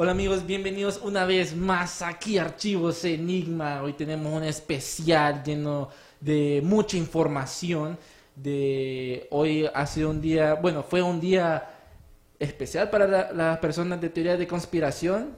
Hola amigos, bienvenidos una vez más aquí a Archivos Enigma. Hoy tenemos un especial lleno de mucha información. De hoy ha sido un día, bueno, fue un día especial para la- las personas de teoría de conspiración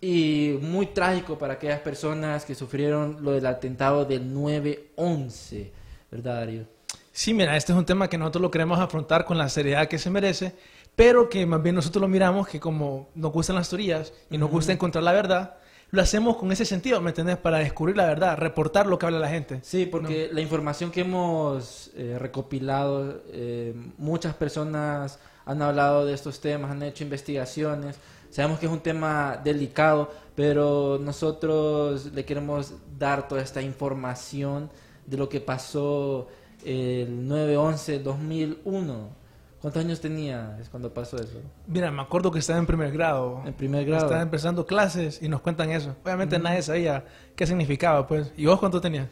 y muy trágico para aquellas personas que sufrieron lo del atentado del 9/11, ¿verdad, Darío? Sí, mira, este es un tema que nosotros lo queremos afrontar con la seriedad que se merece, pero que más bien nosotros lo miramos que como nos gustan las teorías y nos gusta encontrar la verdad, lo hacemos con ese sentido, ¿me entendés? Para descubrir la verdad, reportar lo que habla la gente. Sí, porque la información que hemos eh, recopilado, eh, muchas personas han hablado de estos temas, han hecho investigaciones. Sabemos que es un tema delicado, pero nosotros le queremos dar toda esta información de lo que pasó el 9-11-2001. ¿Cuántos años tenías cuando pasó eso? Mira, me acuerdo que estaba en primer grado. En primer grado. Estaba empezando clases y nos cuentan eso. Obviamente nadie sabía qué significaba, pues. ¿Y vos cuánto tenías?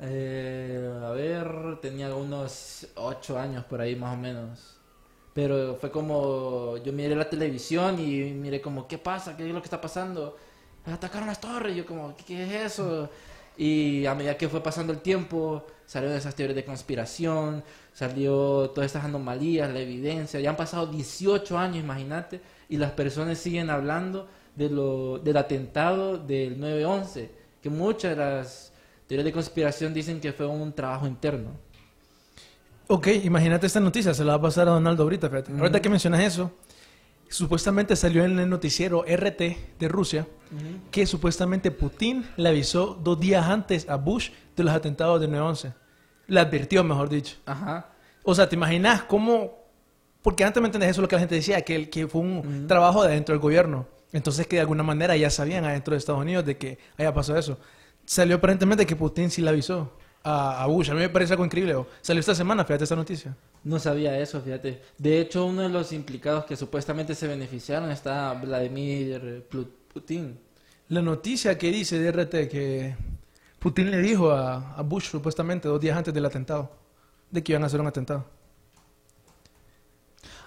Eh, a ver, tenía unos ocho años por ahí más o menos. Pero fue como, yo miré la televisión y miré como, ¿qué pasa? ¿Qué es lo que está pasando? Atacaron las torres. Yo como, ¿qué, qué es eso? Y a medida que fue pasando el tiempo, salieron esas teorías de conspiración, salió todas estas anomalías, la evidencia. Ya han pasado 18 años, imagínate, y las personas siguen hablando de lo, del atentado del 9-11, que muchas de las teorías de conspiración dicen que fue un trabajo interno. Ok, imagínate esta noticia, se la va a pasar a Donaldo ahorita, fíjate. Ahorita que mencionas eso, supuestamente salió en el noticiero RT de Rusia que supuestamente Putin le avisó dos días antes a Bush de los atentados del 9-11. Le advirtió, mejor dicho. Ajá. O sea, ¿te imaginas cómo...? Porque antes, ¿me entendés? Eso es lo que la gente decía, que, el- que fue un trabajo de dentro del gobierno. Entonces, que de alguna manera ya sabían adentro de Estados Unidos de que haya pasado eso. Salió aparentemente que Putin sí le avisó a, a Bush. A mí me parece algo increíble. o- Salió esta semana, fíjate esta noticia. No sabía eso, fíjate. De hecho, uno de los implicados que supuestamente se beneficiaron está Vladimir Putin. La noticia que dice de RT que Putin le dijo a, a Bush supuestamente dos días antes del atentado de que iban a hacer un atentado.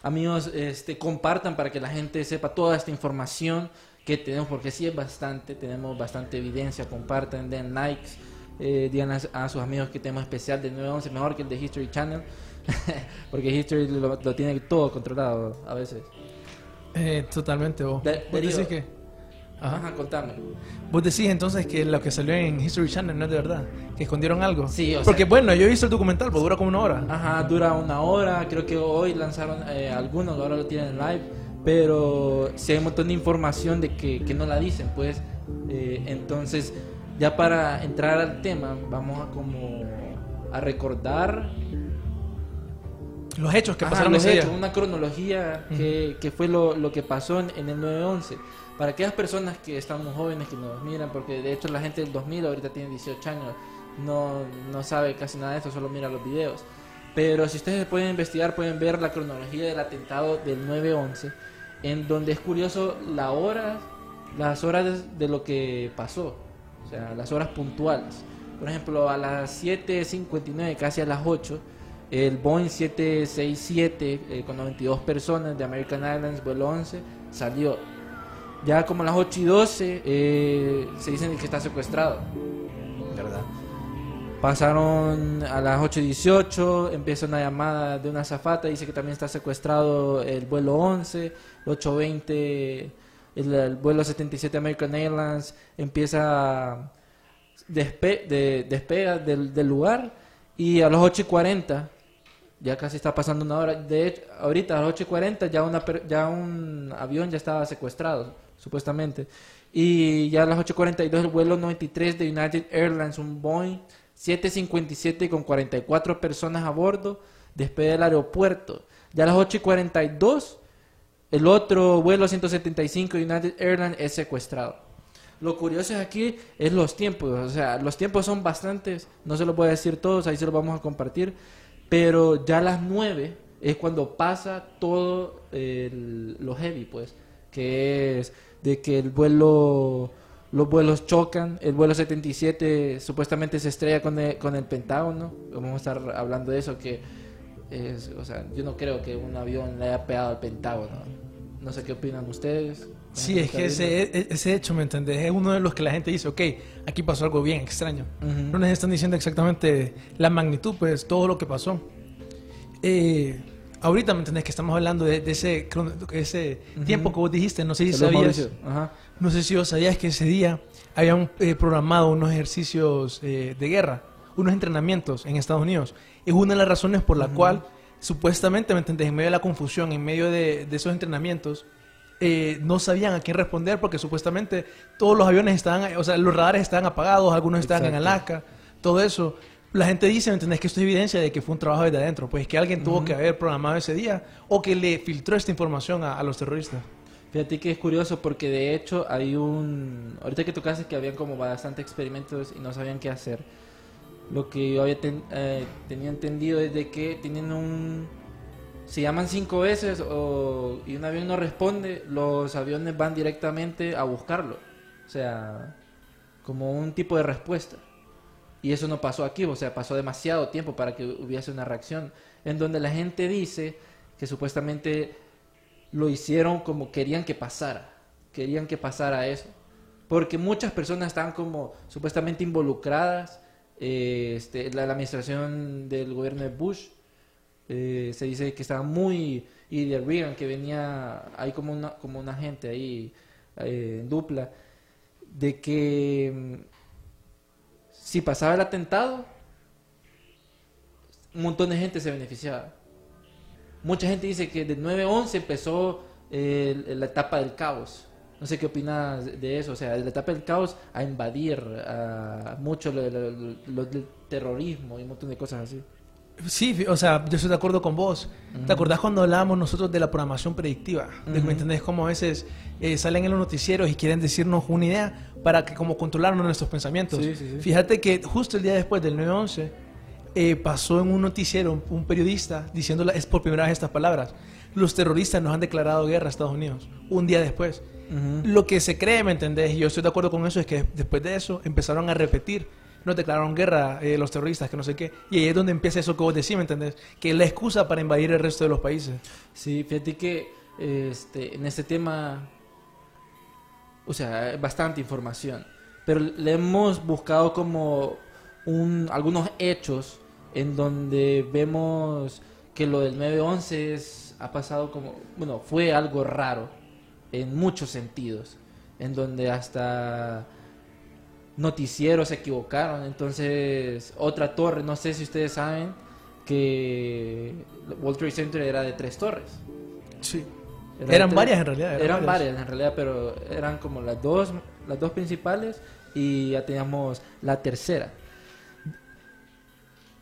Amigos, este, compartan para que la gente sepa toda esta información que tenemos, porque sí es bastante, tenemos bastante evidencia, compartan, den likes, eh, digan a, a sus amigos que tenemos especial de 911, mejor que el de History Channel, porque History lo, lo tiene todo controlado a veces. Eh, totalmente. Vos, De- vos decís que... Ajá. Ajá, contame. Vos decís entonces que lo que salió en History Channel no es de verdad, que escondieron algo. Sí, o sea- Porque bueno, yo he visto el documental, pues dura como una hora. Ajá, dura una hora, creo que hoy lanzaron eh, algunos, ahora lo tienen en live, pero sí hay un montón de información de que, que no la dicen, pues. Eh, entonces, ya para entrar al tema, vamos a como a recordar Los hechos que Ajá, pasaron los ese día. hechos, una cronología que, que fue lo, lo que pasó en, en el 9-11. Para aquellas personas que estamos jóvenes, que nos miran, porque de hecho la gente del 2000 ahorita tiene 18 años, no, no sabe casi nada de esto, solo mira los videos. Pero si ustedes pueden investigar, pueden ver la cronología del atentado del 9-11, en donde es curioso la hora, las horas de, de lo que pasó, o sea, las horas puntuales. Por ejemplo, a las 7.59, casi a las 8, el Boeing 767 eh, con 92 personas de American Airlines, vuelo 11, salió. Ya como a las 8 y 12 eh, se dicen que está secuestrado. ¿Verdad? Pasaron a las 8 y 18, empieza una llamada de una azafata, dice que también está secuestrado el vuelo 11, 8.20 el, el vuelo 77 American Airlines empieza despe de, despega del, del lugar y a las 8 y 40 ya casi está pasando una hora de hecho ahorita a las 8 y 40 ya una ya un avión ya estaba secuestrado supuestamente. Y ya a las 8 y 42 el vuelo 93 de United Airlines un Boeing 757 con 44 personas a bordo despega del aeropuerto. Ya a las 8 y 42 el otro vuelo 175 de United Airlines es secuestrado. Lo curioso aquí es los tiempos, o sea, los tiempos son bastantes, no se los voy a decir todos, ahí se los vamos a compartir, pero ya a las 9 es cuando pasa todo el- lo heavy, pues, que es de que el vuelo, los vuelos chocan, el vuelo 77 supuestamente se estrella con el, con el Pentágono, vamos a estar hablando de eso, que es, o sea, yo no creo que un avión le haya pegado al Pentágono. No sé qué opinan ustedes. Sí, es que ese, e- ese hecho, ¿me entendés? Es uno de los que la gente dice, ok, aquí pasó algo bien extraño. Ujú. No nos están diciendo exactamente la magnitud, pues todo lo que pasó. Eh, ahorita, ¿me entendés? Que estamos hablando de, de ese, crono- ese Ujú. tiempo que vos dijiste, no sé si Saludos, sabías. Ajá. No sé si vos sabías que ese día habían eh, programado unos ejercicios eh, de guerra, unos entrenamientos en Estados Unidos. Es una de las razones por la cual, supuestamente, ¿me entendés? En medio de la confusión, en medio de, de esos entrenamientos, eh, no sabían a quién responder porque supuestamente todos los aviones estaban, o sea, los radares estaban apagados, algunos estaban en Exacto. Alaska, todo eso. La gente dice, ¿me entendés? Que esto es evidencia de que fue un trabajo desde adentro, pues que alguien tuvo que haber programado ese día o que le filtró esta información a, a los terroristas. Fíjate que es curioso porque de hecho hay un... Ahorita que tocaste que habían como bastante experimentos y no sabían qué hacer. Lo que yo había eh, tenía entendido es de que tienen un... Si llaman cinco veces y un avión no responde, los aviones van directamente a buscarlo. O sea, como un tipo de respuesta. Y eso no pasó aquí, o sea, pasó demasiado tiempo para que hubiese una reacción. En donde la gente dice que supuestamente lo hicieron como querían que pasara. Querían que pasara eso. Porque muchas personas estaban como supuestamente involucradas. Eh, este, la, administración del gobierno de Bush eh, se dice que estaba muy... Y de Reagan, que venía ahí como una, como una gente ahí eh, en dupla. De que mm, si pasaba el atentado, un montón de gente se beneficiaba. Mucha gente dice que de 9-11 empezó eh, la etapa del caos. No sé qué opinas de eso. O sea, de la etapa del caos a invadir a mucho lo, lo- lo- del terrorismo y un montón de cosas así. Sí, o sea, yo estoy de acuerdo con vos. ¿Te acordás cuando hablábamos nosotros de la programación predictiva? De que, ¿Me entendés? Como a veces eh, salen en los noticieros y quieren decirnos una idea para que como controlarnos nuestros pensamientos. Sí, sí, sí. Fíjate que justo el día después del 9-11 eh, pasó en un noticiero un, un periodista diciendo la- es por primera vez estas palabras. Los terroristas nos han declarado guerra a Estados Unidos. Un día después. Lo que se cree, ¿me entendés? Y yo estoy de acuerdo con eso, es que después de eso empezaron a repetir. Nos declararon guerra eh, los terroristas, que no sé qué. Y ahí es donde empieza eso que vos decís, ¿me entendés? Que es la excusa para invadir el resto de los países. Sí, fíjate que este, en este tema, o sea, bastante información, pero le hemos buscado como un, algunos hechos en donde vemos que lo del 9-11 es- ha pasado como, bueno, fue algo raro en muchos sentidos, en donde hasta noticieros se equivocaron, entonces otra torre, no sé si ustedes saben que World Trade Center era de tres torres. Sí. Era Eran tres- varias en realidad. Eran, eran varias en realidad, pero eran como las dos, las dos principales y ya teníamos la tercera.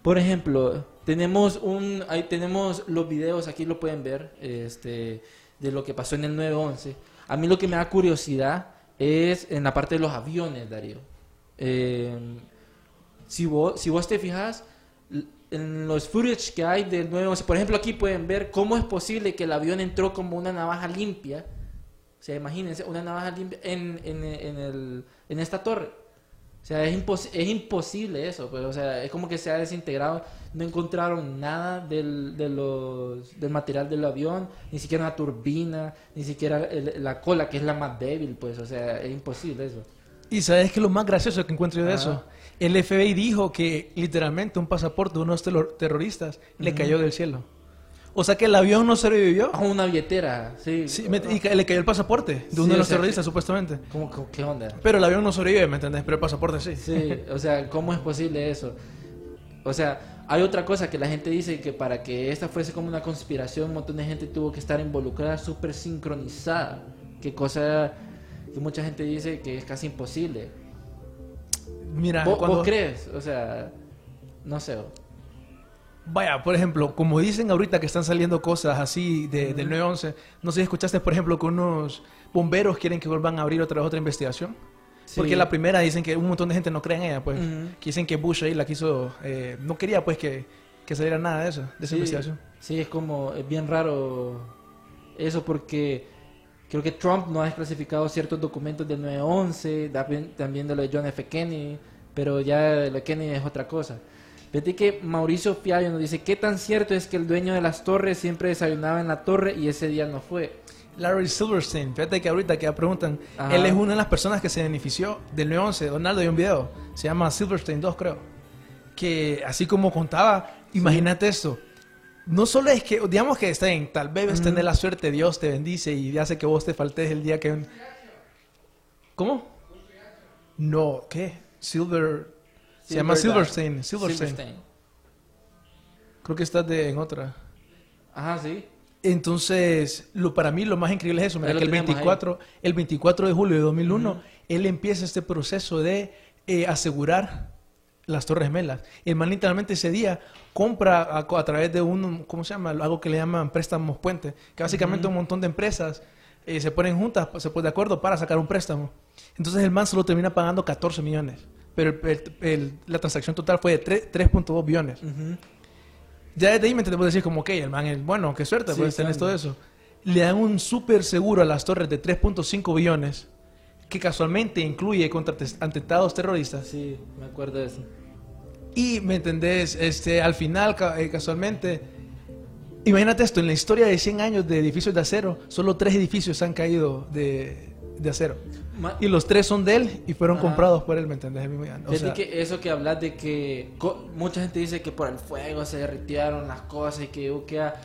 Por ejemplo, tenemos un, ahí tenemos los videos, aquí lo pueden ver, este, de lo que pasó en el 911. A mí lo que me da curiosidad es en la parte de los aviones, Darío. Eh, si vos, si vos te fijas, en los footage que hay del 911, por ejemplo, aquí pueden ver cómo es posible que el avión entró como una navaja limpia. O sea, imagínense, una navaja limpia en, en, en el, en esta torre. O sea, es, impos- es imposible eso, pues, o sea, es como que se ha desintegrado, no encontraron nada del, de los, del material del avión, ni siquiera una turbina, ni siquiera el- la cola, que es la más débil, pues, o sea, es imposible eso. Y sabes que lo más gracioso que encuentro yo de Ajá. eso, el FBI dijo que literalmente un pasaporte de unos terror- terroristas le cayó del cielo. O sea que el avión no sobrevivió. A una billetera, sí. Sí, me- y ca- le cayó el pasaporte de uno Sí, de los terroristas, que- supuestamente. ¿Cómo, cómo- qué onda? Pero el avión no sobrevive, ¿me entendés? Pero el pasaporte sí. Sí, o sea, ¿cómo es posible eso? O sea, hay otra cosa que la gente dice que para que esta fuese como una conspiración, un montón de gente tuvo que estar involucrada, súper sincronizada. Que cosa que mucha gente dice que es casi imposible. Mira, ¿Vos, cuando... vos crees? O sea, no sé. Vaya, por ejemplo, como dicen ahorita que están saliendo cosas así de, del 911, no sé si escuchaste, por ejemplo, que unos bomberos quieren que vuelvan a abrir otra otra investigación. Porque la primera dicen que un montón de gente no cree en ella, pues. Que dicen que Bush ahí la quiso, eh, no quería pues que, que saliera nada de eso, de esa Sí, investigación. Sí, es como, es bien raro eso porque creo que Trump no ha desclasificado ciertos documentos del 9-11, también, de lo de John F. Kennedy, pero ya lo de Kennedy es otra cosa. Fíjate que Mauricio Fiallo nos dice, ¿qué tan cierto es que el dueño de las torres siempre desayunaba en la torre y ese día no fue? Larry Silverstein, fíjate que ahorita que ya preguntan, Ajá. él es una de las personas que se benefició del 911. Donaldo hay un video, se llama Silverstein 2, creo. Que así como contaba, imagínate esto. No solo es que, digamos que está bien, tal vez tener la suerte, Dios te bendice y hace que vos te faltes el día que. ¿Cómo? No, ¿qué? Silver. Se llama Silverstein. Silverstein. Creo que estás de, en otra. Ajá, sí. Entonces, lo, para mí lo más increíble es eso. Mira, que el tenemos 24, el 24 de julio de 2001, él empieza este proceso de eh, asegurar las Torres Gemelas. El man literalmente ese día compra a, a través de un, ¿cómo se llama? Algo que le llaman préstamos puente, que básicamente un montón de empresas eh, se ponen juntas, se ponen de acuerdo para sacar un préstamo. Entonces el man solo termina pagando 14 millones, pero el- el- el- la transacción total fue de tre- 3.2 billones. Ya desde ahí me entendemos decir como, ok, el man es bueno, qué suerte, Sí, pues tenés claro. todo eso. Le dan un súper seguro a las torres de 3.5 billones, que casualmente incluye contra atentados terroristas. Sí, me acuerdo de eso. Y, ¿me entendés? Este, al final, eh, casualmente, imagínate esto, en la historia de 100 años de edificios de acero, solo tres edificios han caído de, de acero. Y los tres son de él y fueron Ajá. comprados por él, ¿me entendés? O sea, que eso que hablas de que mucha gente dice que por el fuego se derritieron las cosas y que hubo que a-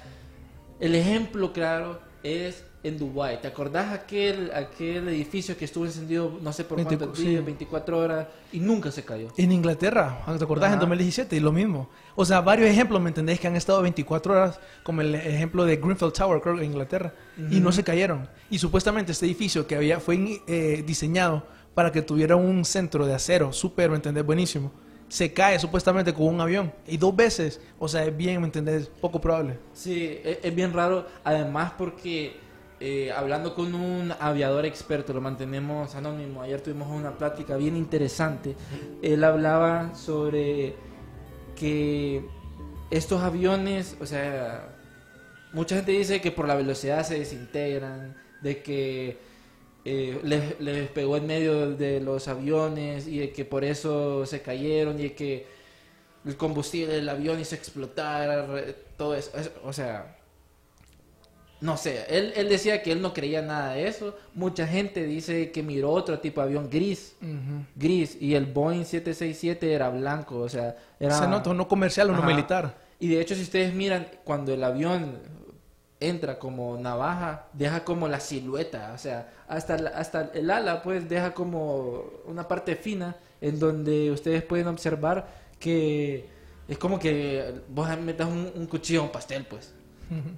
el ejemplo claro es en Dubai. ¿Te acordás aquel aquel edificio que estuvo encendido no sé por 20 cuántos sí. días, 24 horas y nunca se cayó? En Inglaterra, ¿te acordás? En Ajá. 2017 y lo mismo. O sea, varios ejemplos, ¿me entendés? Que han estado 24 horas, como el ejemplo de Greenfield Tower, creo en Inglaterra, y no se cayeron. Y supuestamente este edificio que había fue eh, diseñado para que tuviera un centro de acero, súper, ¿me entendés? Buenísimo. Se cae supuestamente con un avión. Y dos veces, o sea, es bien, ¿me entendés? Poco probable. Sí, es, es bien raro, además porque eh, hablando con un aviador experto, lo mantenemos anónimo, ayer tuvimos una plática bien interesante, él hablaba sobre que estos aviones, o sea, mucha gente dice que por la velocidad se desintegran, de que eh, les, les pegó en medio de los aviones y de que por eso se cayeron y de que el combustible del avión hizo explotar, todo eso. Es- o sea, no sé, él, él decía que él no creía nada de eso. Mucha gente dice que miró otro tipo de avión gris, gris, y el Boeing 767 era blanco, o sea, era... Se nota, no comercial o no militar. Y de hecho, si ustedes miran, cuando el avión entra como navaja, deja como la silueta, o sea, hasta, la- hasta el ala, pues, deja como una parte fina en donde ustedes pueden observar que es como que vos metas un, un cuchillo a un pastel, pues.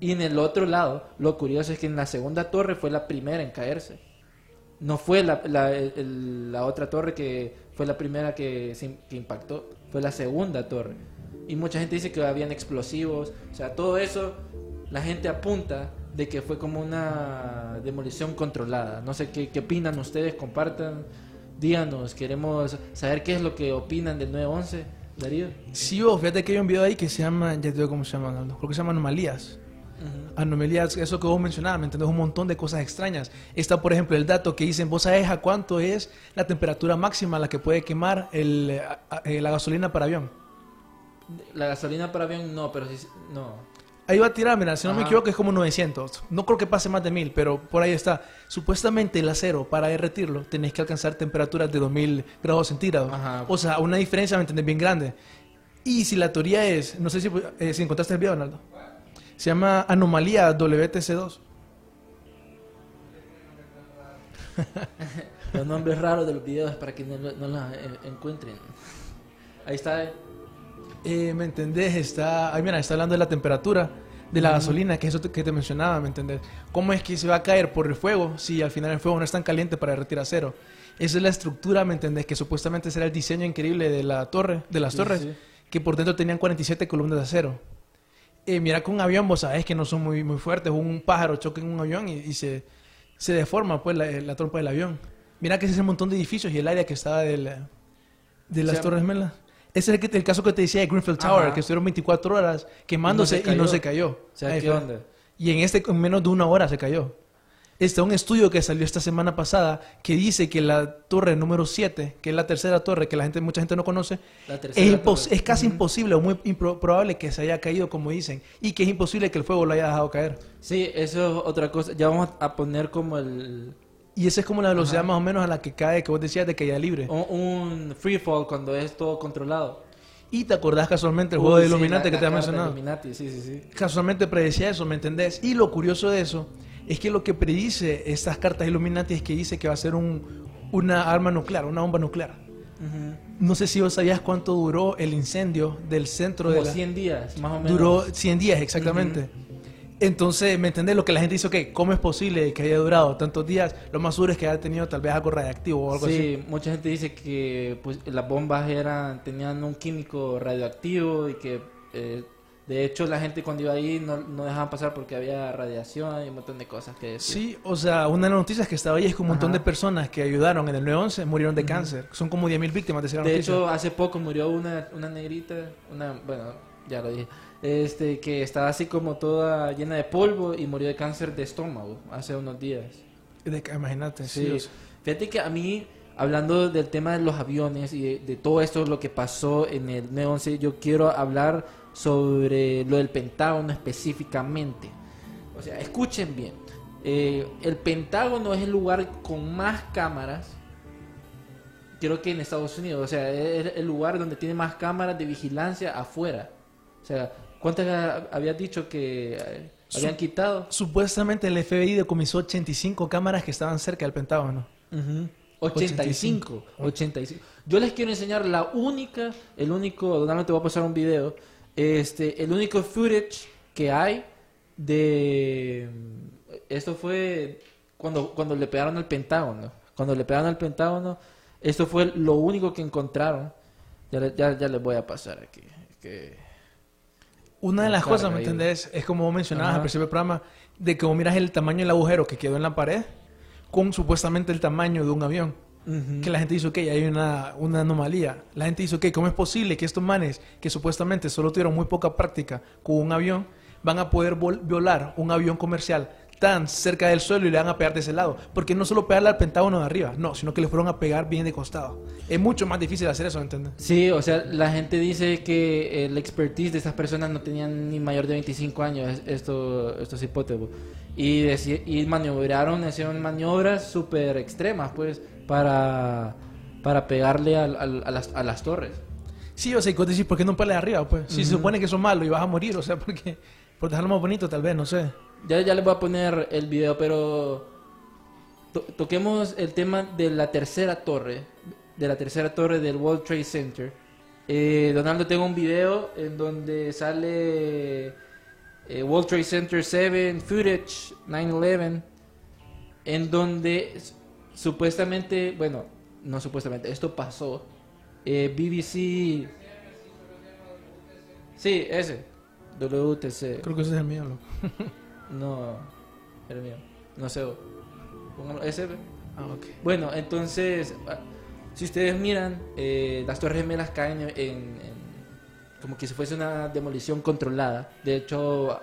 Y en el otro lado, lo curioso es que en la segunda torre fue la primera en caerse. No fue la, la, el- la otra torre que fue la primera que, se- que impactó, fue la segunda torre. Y mucha gente dice que habían explosivos, o sea, todo eso, la gente apunta de que fue como una demolición controlada. No sé qué, qué opinan ustedes, compartan, díganos, queremos saber qué es lo que opinan del 911, Darío. Sí, vos, fíjate que hay un video ahí que se llama, ya te digo cómo se llama, creo que se llama Anomalías. Anomalías, eso que vos mencionabas, ¿me entendés? Un montón de cosas extrañas. Está, por ejemplo, el dato que dicen, vos sabés a cuánto es la temperatura máxima a la que puede quemar el, a- la gasolina para avión. La gasolina para avión no, pero sí, no. Ahí va a tirar, mira, si no me equivoco es como 900. No creo que pase más de 1000, pero por ahí está. Supuestamente el acero, para derretirlo, tenés que alcanzar temperaturas de 2000 grados centígrados. Ajá. O sea, una diferencia, ¿me entendés? Bien grande. Y si la teoría es, no sé si, eh, si encontraste el video, Donaldo. Se llama Anomalía WTC2. Los nombres raros de los videos para que no, no los eh, encuentren. Ahí está. eh. Eh, ¿Me entendés? Está, ay, mira, está hablando de la temperatura de la gasolina, que es eso que te mencionaba, ¿me entendés? ¿Cómo es que se va a caer por el fuego si al final el fuego no es tan caliente para derretir acero? Esa es la estructura, ¿me entendés? Que supuestamente será el diseño increíble de la torre, de las Sí, torres, sí. que por dentro tenían 47 columnas de acero. Eh, mira que un avión, vos sabés que no son muy, muy fuertes, un pájaro choca en un avión y, y se, se deforma pues la, la trompa del avión. Mira que ese es el montón de edificios y el área que estaba de, la- de las sea, Torres Gemelas. Ese es el, que- el caso que te decía de Greenfield Tower, Ajá. que estuvieron 24 horas quemándose y no se cayó. O sea, Ahí ¿qué fue. onda? Y en este, en menos de una hora se cayó. Está un estudio que salió esta semana pasada que dice que la torre número 7, que es la tercera torre que la gente, mucha gente no conoce, es, es casi Ujú. imposible o muy impro- probable que se haya caído, como dicen, y que es imposible que el fuego lo haya dejado caer. Sí, eso es otra cosa. Ya vamos a poner como el Y esa es como la velocidad Ajá. más o menos a la que cae, que vos decías de caída libre. un, un free fall cuando es todo controlado. Y te acordás casualmente el Uy, juego de sí, Illuminati la- que la te había mencionado. Illuminati, sí, sí, sí. Casualmente predecía eso, ¿me entendés? Y lo curioso de eso es que lo que predice estas cartas Illuminati es que dice que va a ser un, una arma nuclear, una bomba nuclear. No sé si vos sabías cuánto duró el incendio del centro Como de la... 100 días, más o menos. Duró 100 días, exactamente. Entonces, ¿me entendés? Lo que la gente dice, ok, ¿cómo es posible que haya durado tantos días? Lo más seguro es que haya tenido tal vez algo radiactivo o algo así. Sí, mucha gente dice que pues las bombas eran tenían un químico radioactivo y que eh, de hecho la gente cuando iba ahí no, no dejaban pasar porque había radiación y un montón de cosas que decir. Sí, o sea, una de las noticias que estaba ahí es que un montón Ajá. de personas que ayudaron en el 911 murieron de cáncer. Son como 10.000 víctimas de esa De noticia. hecho, hace poco murió una, una negrita, una, bueno, ya lo dije, este, que estaba así como toda llena de polvo y murió de cáncer de estómago hace unos días. Imagínate, sí. Sí, o sea, fíjate que a mí, hablando del tema de los aviones y de, de todo esto, lo que pasó en el 9-11, yo quiero hablar sobre lo del Pentágono específicamente. O sea, escuchen bien. Eh, el Pentágono es el lugar con más cámaras, creo que en Estados Unidos. O sea, es el lugar donde tiene más cámaras de vigilancia afuera. O sea, ¿cuántas ha- habías dicho que eh, habían quitado? Supuestamente el FBI decomisó 85 cámaras que estaban cerca del Pentágono. 85, 85. Yo les quiero enseñar la única, el único, Donald te voy a pasar un video, este, el único footage que hay de, esto fue cuando, cuando le pegaron al Pentágono, cuando le pegaron al Pentágono, esto fue lo único que encontraron. Ya, ya, ya les voy a pasar aquí. que- Una de las cosas, ¿me entendés? Es como mencionabas Ajá. al principio del programa, de que vos miras el tamaño del agujero que quedó en la pared con supuestamente el tamaño de un avión. Que la gente dice, ok, hay una, una anomalía. La gente dice, ok, ¿cómo es posible que estos manes, que supuestamente solo tuvieron muy poca práctica con un avión, van a poder violar un avión comercial tan cerca del suelo y le van a pegar de ese lado? Porque no solo pegarle al pentágono de arriba, no, sino que le fueron a pegar bien de costado. Es mucho más difícil hacer eso, ¿me entiendes? Sí, o sea, la gente dice que el expertise de estas personas no tenían ni mayor de 25 años, es- esto, estos hipótesis. Y, y maniobraron, hicieron maniobras súper extremas, pues, para, para pegarle a, las, a las torres. Sí, o sea, y vos decís, ¿por qué no peleas arriba? Pues si se supone que son malos y vas a morir, o sea, porque por dejarlo más bonito, tal vez, no sé. Ya, ya les voy a poner el video, pero to- toquemos el tema de la tercera torre, de la tercera torre del World Trade Center. Eh, Donaldo, tengo un video en donde sale eh, World Trade Center 7, footage 9-11, en donde supuestamente, bueno, no supuestamente, esto pasó. Eh, BBC... Sí, ese. WTC. Creo que ese es el mío, loco. No, el mío. No sé. Póngalo ese. Ah, ok. Bueno, entonces, ah, si ustedes miran, eh, las Torres Gemelas caen en, en- como que si fuese una demolición controlada. De hecho,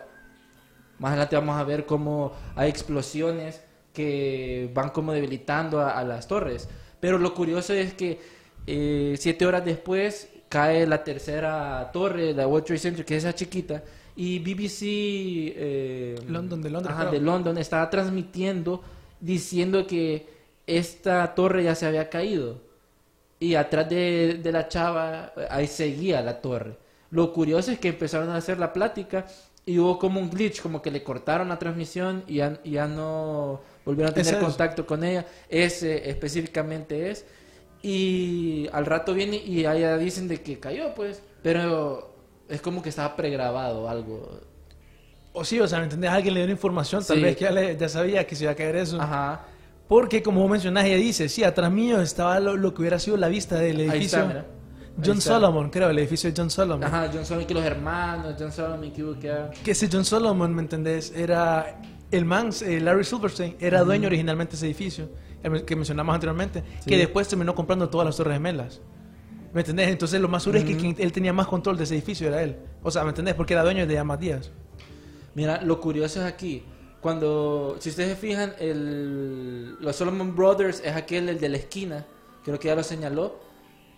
más adelante vamos a ver cómo hay explosiones que van como debilitando a, a las torres. Pero lo curioso es que eh, siete horas después cae la tercera torre, la World Trade Center, que es esa chiquita, y BBC eh, London, de Londres, ajá, de London estaba transmitiendo diciendo que esta torre ya se había caído y atrás de, de la chava ahí seguía la torre. Lo curioso es que empezaron a hacer la plática y hubo como un glitch, como que le cortaron la transmisión y ya, y ya no volvieron a tener es. contacto con ella. Ese específicamente es. Y al rato viene y allá dicen de que cayó, pues. Pero es como que estaba pregrabado algo. O sí, o sea, ¿me entendés? Alguien le dio información, tal Sí. vez que ya, le- ya sabía que se iba a caer eso. Ajá. Porque, como vos mencionás, ella dice, sí, atrás mío estaba lo, lo que hubiera sido la vista del Ahí edificio. está, mira. Ahí John. Solomon, creo, el edificio de John Solomon. Ajá, John Solomon, que los hermanos, John Solomon, que hubo que... Que ese John Solomon, ¿me entendés? Era el man, eh, Larry Silverstein, era dueño originalmente de ese edificio, el que mencionamos anteriormente, Sí. que después terminó comprando todas las Torres Gemelas. ¿Me entendés? Entonces lo más seguro es que quien- él tenía más control de ese edificio era él. O sea, ¿me entendés? Porque era dueño de Amat Díaz. Mira, lo curioso es aquí. Cuando, si ustedes se fijan, el, los Solomon Brothers es aquel, el de la esquina, creo que ya lo señaló,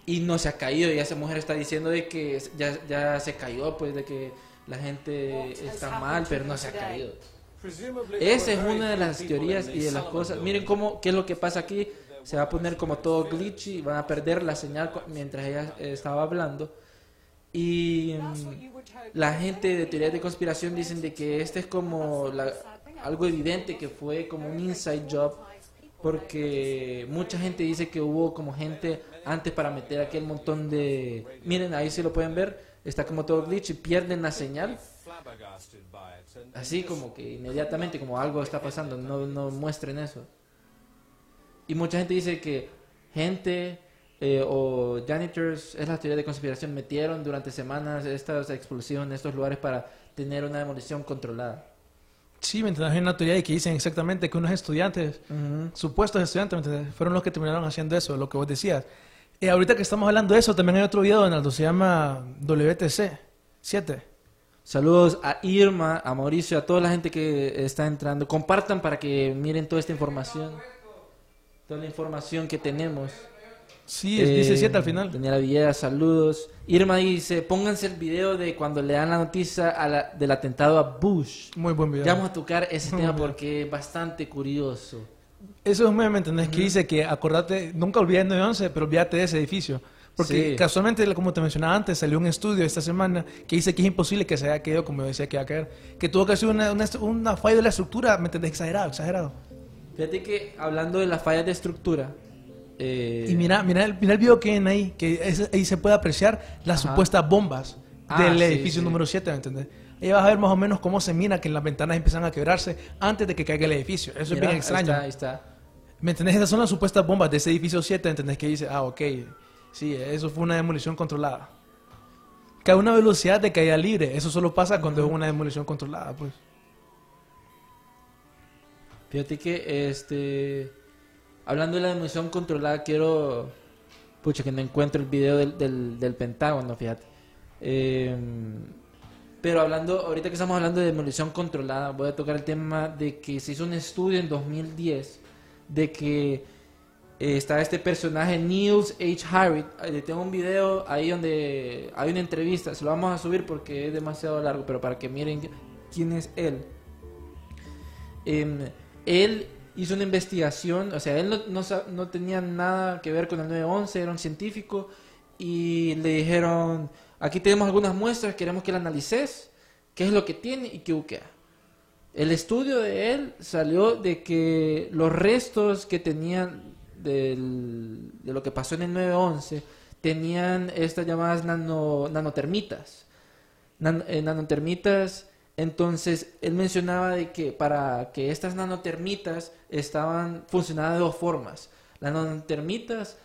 y no se ha caído. Y esa mujer está diciendo de que ya, ya se cayó, pues de que la gente está mal, pero no se ha caído. Esa es una de las teorías y de las cosas. Miren cómo, qué es lo que pasa aquí. Se va a poner como todo glitchy, van a perder la señal mientras ella estaba hablando. Y la gente de teorías de conspiración dicen de que este es como la- algo evidente que fue como un inside job porque mucha gente dice que hubo como gente antes para meter aquel montón de miren ahí si lo pueden ver está como todo glitch y pierden la señal así como que inmediatamente como algo está pasando no, no muestren eso y mucha gente dice que gente eh, o janitors, es la teoría de conspiración, metieron durante semanas estas explosivos en estos lugares para tener una demolición controlada. Sí, ¿me entendés? Hay una teoría que dicen exactamente que unos estudiantes, supuestos estudiantes, ¿me entendés? Fueron los que terminaron haciendo eso, lo que vos decías. Eh, ahorita que estamos hablando de eso, también hay otro video, Donaldo, se llama WTC 7. Saludos a Irma, a Mauricio, a toda la gente que está entrando. Compartan para que miren toda esta información. Toda la información que tenemos. Sí, es- dice Eh, 7 al final. Daniela Villegas, saludos. Irma dice, pónganse el video de cuando le dan la noticia a la- del atentado a Bush. Muy buen video. Ya vamos a tocar ese Muy tema porque es bastante curioso. Eso es un meme, ¿me entendés? Que dice que acordate, nunca olvides el 911, pero olvídate de ese edificio. Porque Sí. casualmente, como te mencionaba antes, salió un estudio esta semana que dice que es imposible que se haya caído como yo decía que iba a caer. Que tuvo que ser una, una, una falla de la estructura, ¿me entendés? Exagerado, exagerado. Fíjate que hablando de las fallas de estructura. eh, Y mira, mira, el, mira el video que hay ahí, que es- ahí se puede apreciar las Ajá. supuestas bombas Ah, del sí, edificio sí. número 7, ¿me entendés? Ahí vas a ver más o menos cómo se mira que las ventanas empiezan a quebrarse antes de que caiga el edificio. Eso mira, es bien ahí extraño. está, ahí está. ¿Me entendés? Esas son las supuestas bombas de ese edificio 7, ¿entendés? Que dice, ah, ok, sí, eso fue una demolición controlada. Que a una velocidad de caída libre, eso solo pasa cuando es una demolición controlada, pues. Fíjate que, este, hablando de la demolición controlada, quiero, pucha, que no encuentro el video del, del, del Pentágono, fíjate. Eh, pero hablando, ahorita que estamos hablando de demolición controlada, voy a tocar el tema de que se hizo un estudio en 2010 de que eh, está este personaje Niels H. Harrit. Eh, tengo un video ahí donde hay una entrevista, se lo vamos a subir porque es demasiado largo, pero para que miren quién es él. Em, él hizo una investigación, o sea, él no, tenía nada que ver con el 911, era un científico, y le dijeron, aquí tenemos algunas muestras, queremos que la analices, qué es lo que tiene y qué buquea. El estudio de él salió de que los restos que tenían de lo que pasó en el 911 tenían estas llamadas nano- nanotermitas. Nan- eh, nanotermitas, entonces él mencionaba de que para que estas nanotermitas estaban funcionaban de dos formas. Las nanotermitas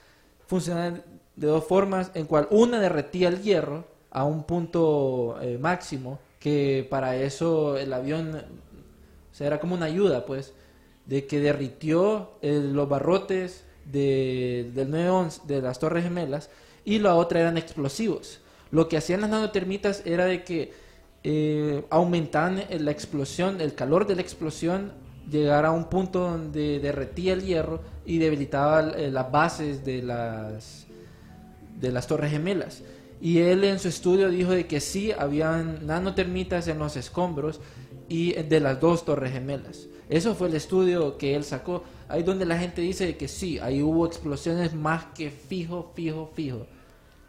funcionaban de dos formas, en cual una derretía el hierro a un punto eh, máximo, que para eso el avión, o era como una ayuda, pues, de que derritió eh, los barrotes de, del 911, de las Torres Gemelas, y la otra eran explosivos. Lo que hacían las nanotermitas era de que eh, aumentaban eh, la explosión, el calor de la explosión, llegar a un punto donde derretía el hierro y debilitaba eh, las bases de las de las torres gemelas. Y él en su estudio dijo de que sí, habían nanotermitas en los escombros y de las dos torres gemelas. Eso fue el estudio que él sacó. Ahí donde la gente dice que sí, ahí hubo explosiones más que fijo, fijo, fijo.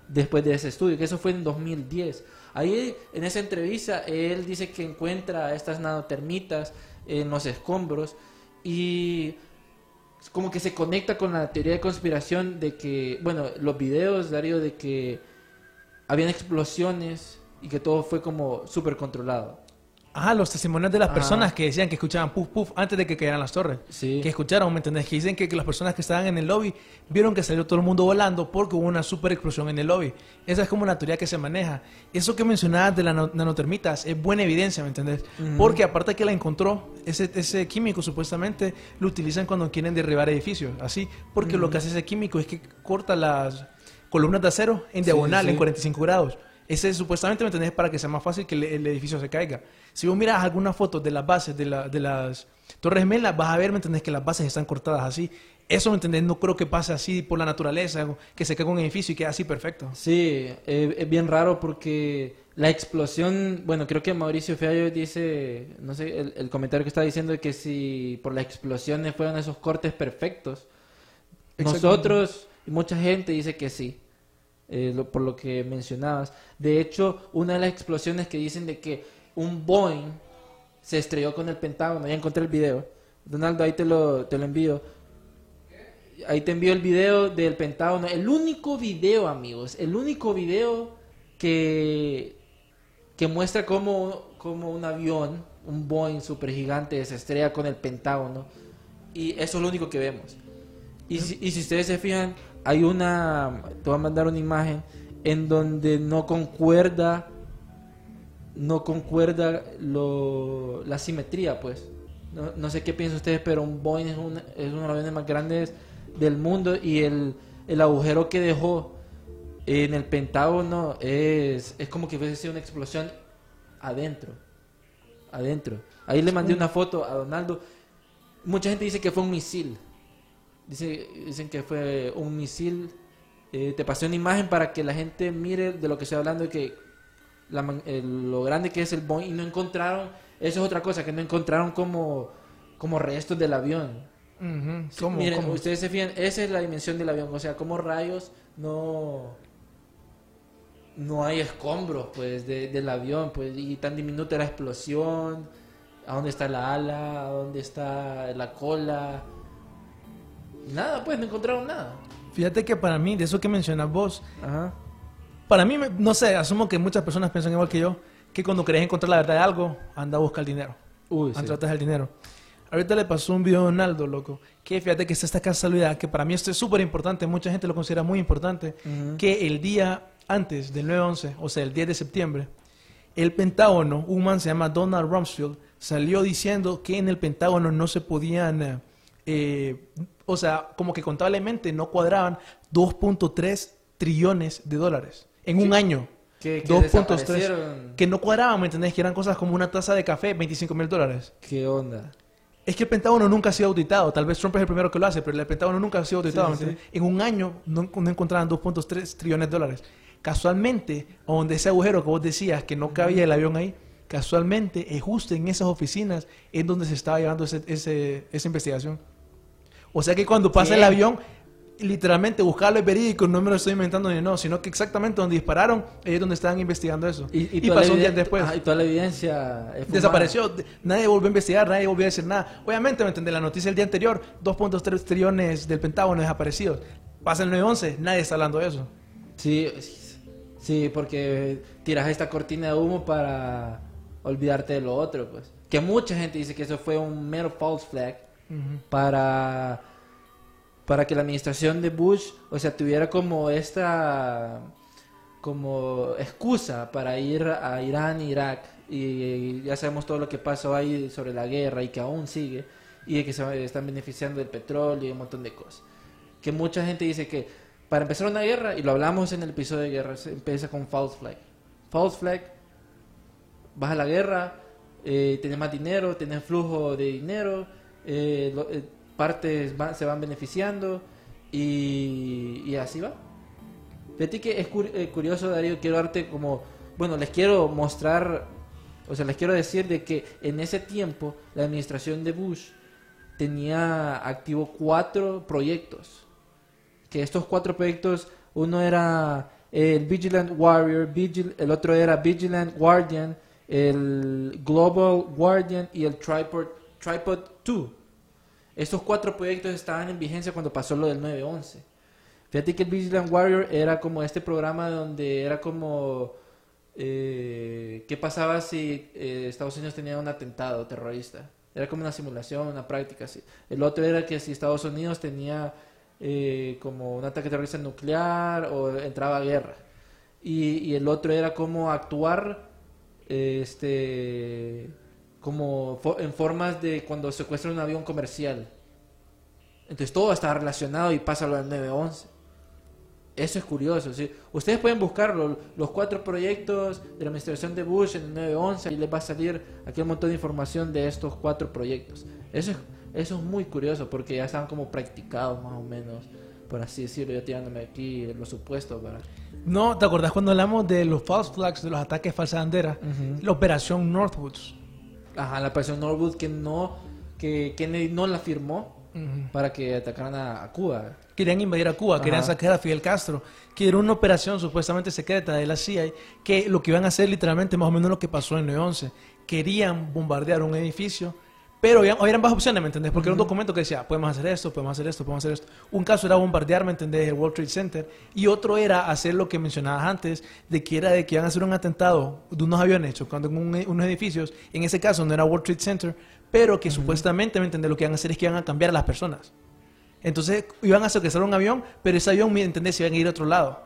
después de ese estudio, que eso fue en 2010. Ahí en esa entrevista él dice que encuentra estas nanotermitas en los escombros y como que se conecta con la teoría de conspiración de que, bueno, los videos, Darío, de que habían explosiones y que todo fue como súper controlado. Ah, los testimonios de las personas que decían que escuchaban puff puff antes de que cayeran las torres. Sí. Que escucharon, ¿me entendés? Que dicen que, que las personas que estaban en el lobby vieron que salió todo el mundo volando porque hubo una super explosión en el lobby. Esa es como una teoría que se maneja. Eso que mencionabas de las nano- nanotermitas es buena evidencia, ¿me entendés? Porque aparte que la encontró, ese, ese químico supuestamente lo utilizan cuando quieren derribar edificios. Así, porque lo que hace ese químico es que corta las columnas de acero en diagonal, sí. en 45 grados. Ese supuestamente, ¿me entendés? Para que sea más fácil que el, el edificio se caiga. Si vos miras algunas fotos de las bases de, la- de las Torres Gemelas, vas a ver, ¿me entendés? Que las bases están cortadas así. Eso, ¿me entendés? No creo que pase así por la naturaleza, que se caiga un edificio y quede así perfecto. Sí, eh, es bien raro porque la explosión, bueno, creo que Mauricio Fiallo dice, no sé, el, el comentario que está diciendo de que si por las explosiones fueron esos cortes perfectos, nosotros y mucha gente dice que sí, eh, lo- por lo que mencionabas. De hecho, una de las explosiones que dicen de que un Boeing se estrelló con el Pentágono, ya encontré el video. Donaldo, ahí te lo, te lo envío. Ahí te envío el video del Pentágono. El único video, amigos. El único video que, que muestra cómo, cómo un avión, un Boeing super gigante, se estrella con el Pentágono. Y eso es lo único que vemos. Y si, y si ustedes se fijan, hay una. Te voy a mandar una imagen en donde no concuerda. No concuerda lo, la simetría, pues. No, no sé qué piensan ustedes, pero un Boeing es, un, es uno de los aviones más grandes del mundo y el, el agujero que dejó en el Pentágono es, es como que fuese sido una explosión adentro. Adentro. Ahí le mandé una foto a Donaldo. Mucha gente dice que fue un misil. Dice, dicen que fue un misil. Eh, te pasé una imagen para que la gente mire de lo que estoy hablando, de que la man- el- lo grande que es el Boeing y no encontraron, eso es otra cosa, que no encontraron como, como restos del avión. Sí, ¿Cómo? miren, ¿Cómo? ustedes se fijan, esa es la dimensión del avión, o sea, como rayos no no hay escombros pues de- del avión, pues y tan diminuta la explosión, a dónde está la ala, a dónde está la cola. Nada, pues no encontraron nada. Fíjate que para mí, de eso que mencionas vos, Ajá. Para mí, me- no sé, asumo que muchas personas piensan igual que yo, que cuando querés encontrar la verdad de algo, anda a buscar el dinero. Uy, sí. Anda atrás del dinero. Ahorita le pasó un video a Donaldo, loco, que fíjate que está esta casualidad, que para mí esto es súper importante, mucha gente lo considera muy importante, que el día antes del 9-11, o sea, el 10 de septiembre, el Pentágono, un man se llama Donald Rumsfeld, salió diciendo que en el Pentágono no se podían, eh, o sea, como que contablemente no cuadraban 2.3 trillones de dólares en un año. Que, que 2.3 desaparecieron. que no cuadraban, ¿me entendés? Que eran cosas como una taza de café, 25 mil dólares. ¿Qué onda? Es que el Pentágono nunca ha sido auditado. Tal vez Trump es el primero que lo hace, pero el Pentágono nunca ha sido auditado. Sí, ¿me sí. En un año no, no encontraban 2.3 trillones de dólares. Casualmente, donde ese agujero que vos decías que no cabía el avión ahí, casualmente, es justo en esas oficinas en donde se estaba llevando ese- ese- esa investigación. O sea que cuando pasa ¿Qué? el avión, literalmente buscarlo es verídico, no me lo estoy inventando ni no, sino que exactamente donde dispararon es donde estaban investigando eso. Y, toda la pasó un día después. Ajá, y toda la evidencia. Desapareció, de- nadie volvió a investigar, nadie volvió a decir nada. Obviamente, ¿me entendés? La noticia del día anterior, 2.3 trillones del Pentágono desaparecidos. Pasa el 9-11, nadie está hablando de eso. Sí, sí, porque tiras esta cortina de humo para olvidarte de lo otro, pues. Que mucha gente dice que eso fue un mero false flag para para que la administración de Bush, o sea, tuviera como esta como excusa para ir a Irán Irak y ya sabemos todo lo que pasó ahí sobre la guerra y que aún sigue y que se están beneficiando del petróleo y un montón de cosas. Que mucha gente dice que para empezar una guerra, y lo hablamos en el episodio de guerra, se empieza con false flag. False flag, vas a la guerra, eh, tienes más dinero, tienes flujo de dinero, eh, eh, partes se van beneficiando y, y así va. Fíjate que es cur- eh, curioso, Darío, quiero darte como, bueno, les quiero mostrar, o sea, les quiero decir de que en ese tiempo la administración de Bush tenía activo cuatro proyectos. Que estos cuatro proyectos, uno era el Vigilant Warrior, Vigil- el otro era Vigilant Guardian, el Global Guardian y el Tripod, Tripod 2. Estos cuatro proyectos estaban en vigencia cuando pasó lo del 9-11. Fíjate que el Vigilant Warrior era como este programa donde era como... eh, ¿Qué pasaba si eh, Estados Unidos tenía un atentado terrorista? Era como una simulación, una práctica así. El otro era que si Estados Unidos tenía eh, como un ataque terrorista nuclear o entraba a guerra. Y, y el otro era cómo actuar este como fo- en formas de cuando secuestran un avión comercial. Entonces todo está relacionado y pasa lo del 911. Eso es curioso. ¿sí? Ustedes pueden buscarlo, los cuatro proyectos de la administración de Bush en el 911 y les va a salir aquí un montón de información de estos cuatro proyectos. Eso es, eso es muy curioso porque ya están como practicados más o menos, por así decirlo, yo tirándome aquí los supuestos para... No, ¿te acordás cuando hablamos de los false flags, de los ataques falsa bandera? La operación Northwoods. Ajá, la operación Norwood que no, que Kennedy no la firmó para que atacaran a, a Cuba. Querían invadir a Cuba, querían sacar a Fidel Castro, que era una operación supuestamente secreta de la CIA, que lo que iban a hacer literalmente más o menos lo que pasó en el 11. Querían bombardear un edificio, pero habían, eran bajo opciones, ¿me entendés? Porque era un documento que decía, podemos hacer esto, podemos hacer esto, podemos hacer esto. Un caso era bombardear, ¿me entendés? El World Trade Center. Y otro era hacer lo que mencionabas antes, de que era de que iban a hacer un atentado de unos aviones chocando en un- unos edificios. En ese caso no era World Trade Center, pero que supuestamente, ¿me entendés? Lo que iban a hacer es que iban a cambiar a las personas. Entonces iban a secuestrar un avión, pero ese avión, ¿me entendés? Se iban a ir a otro lado.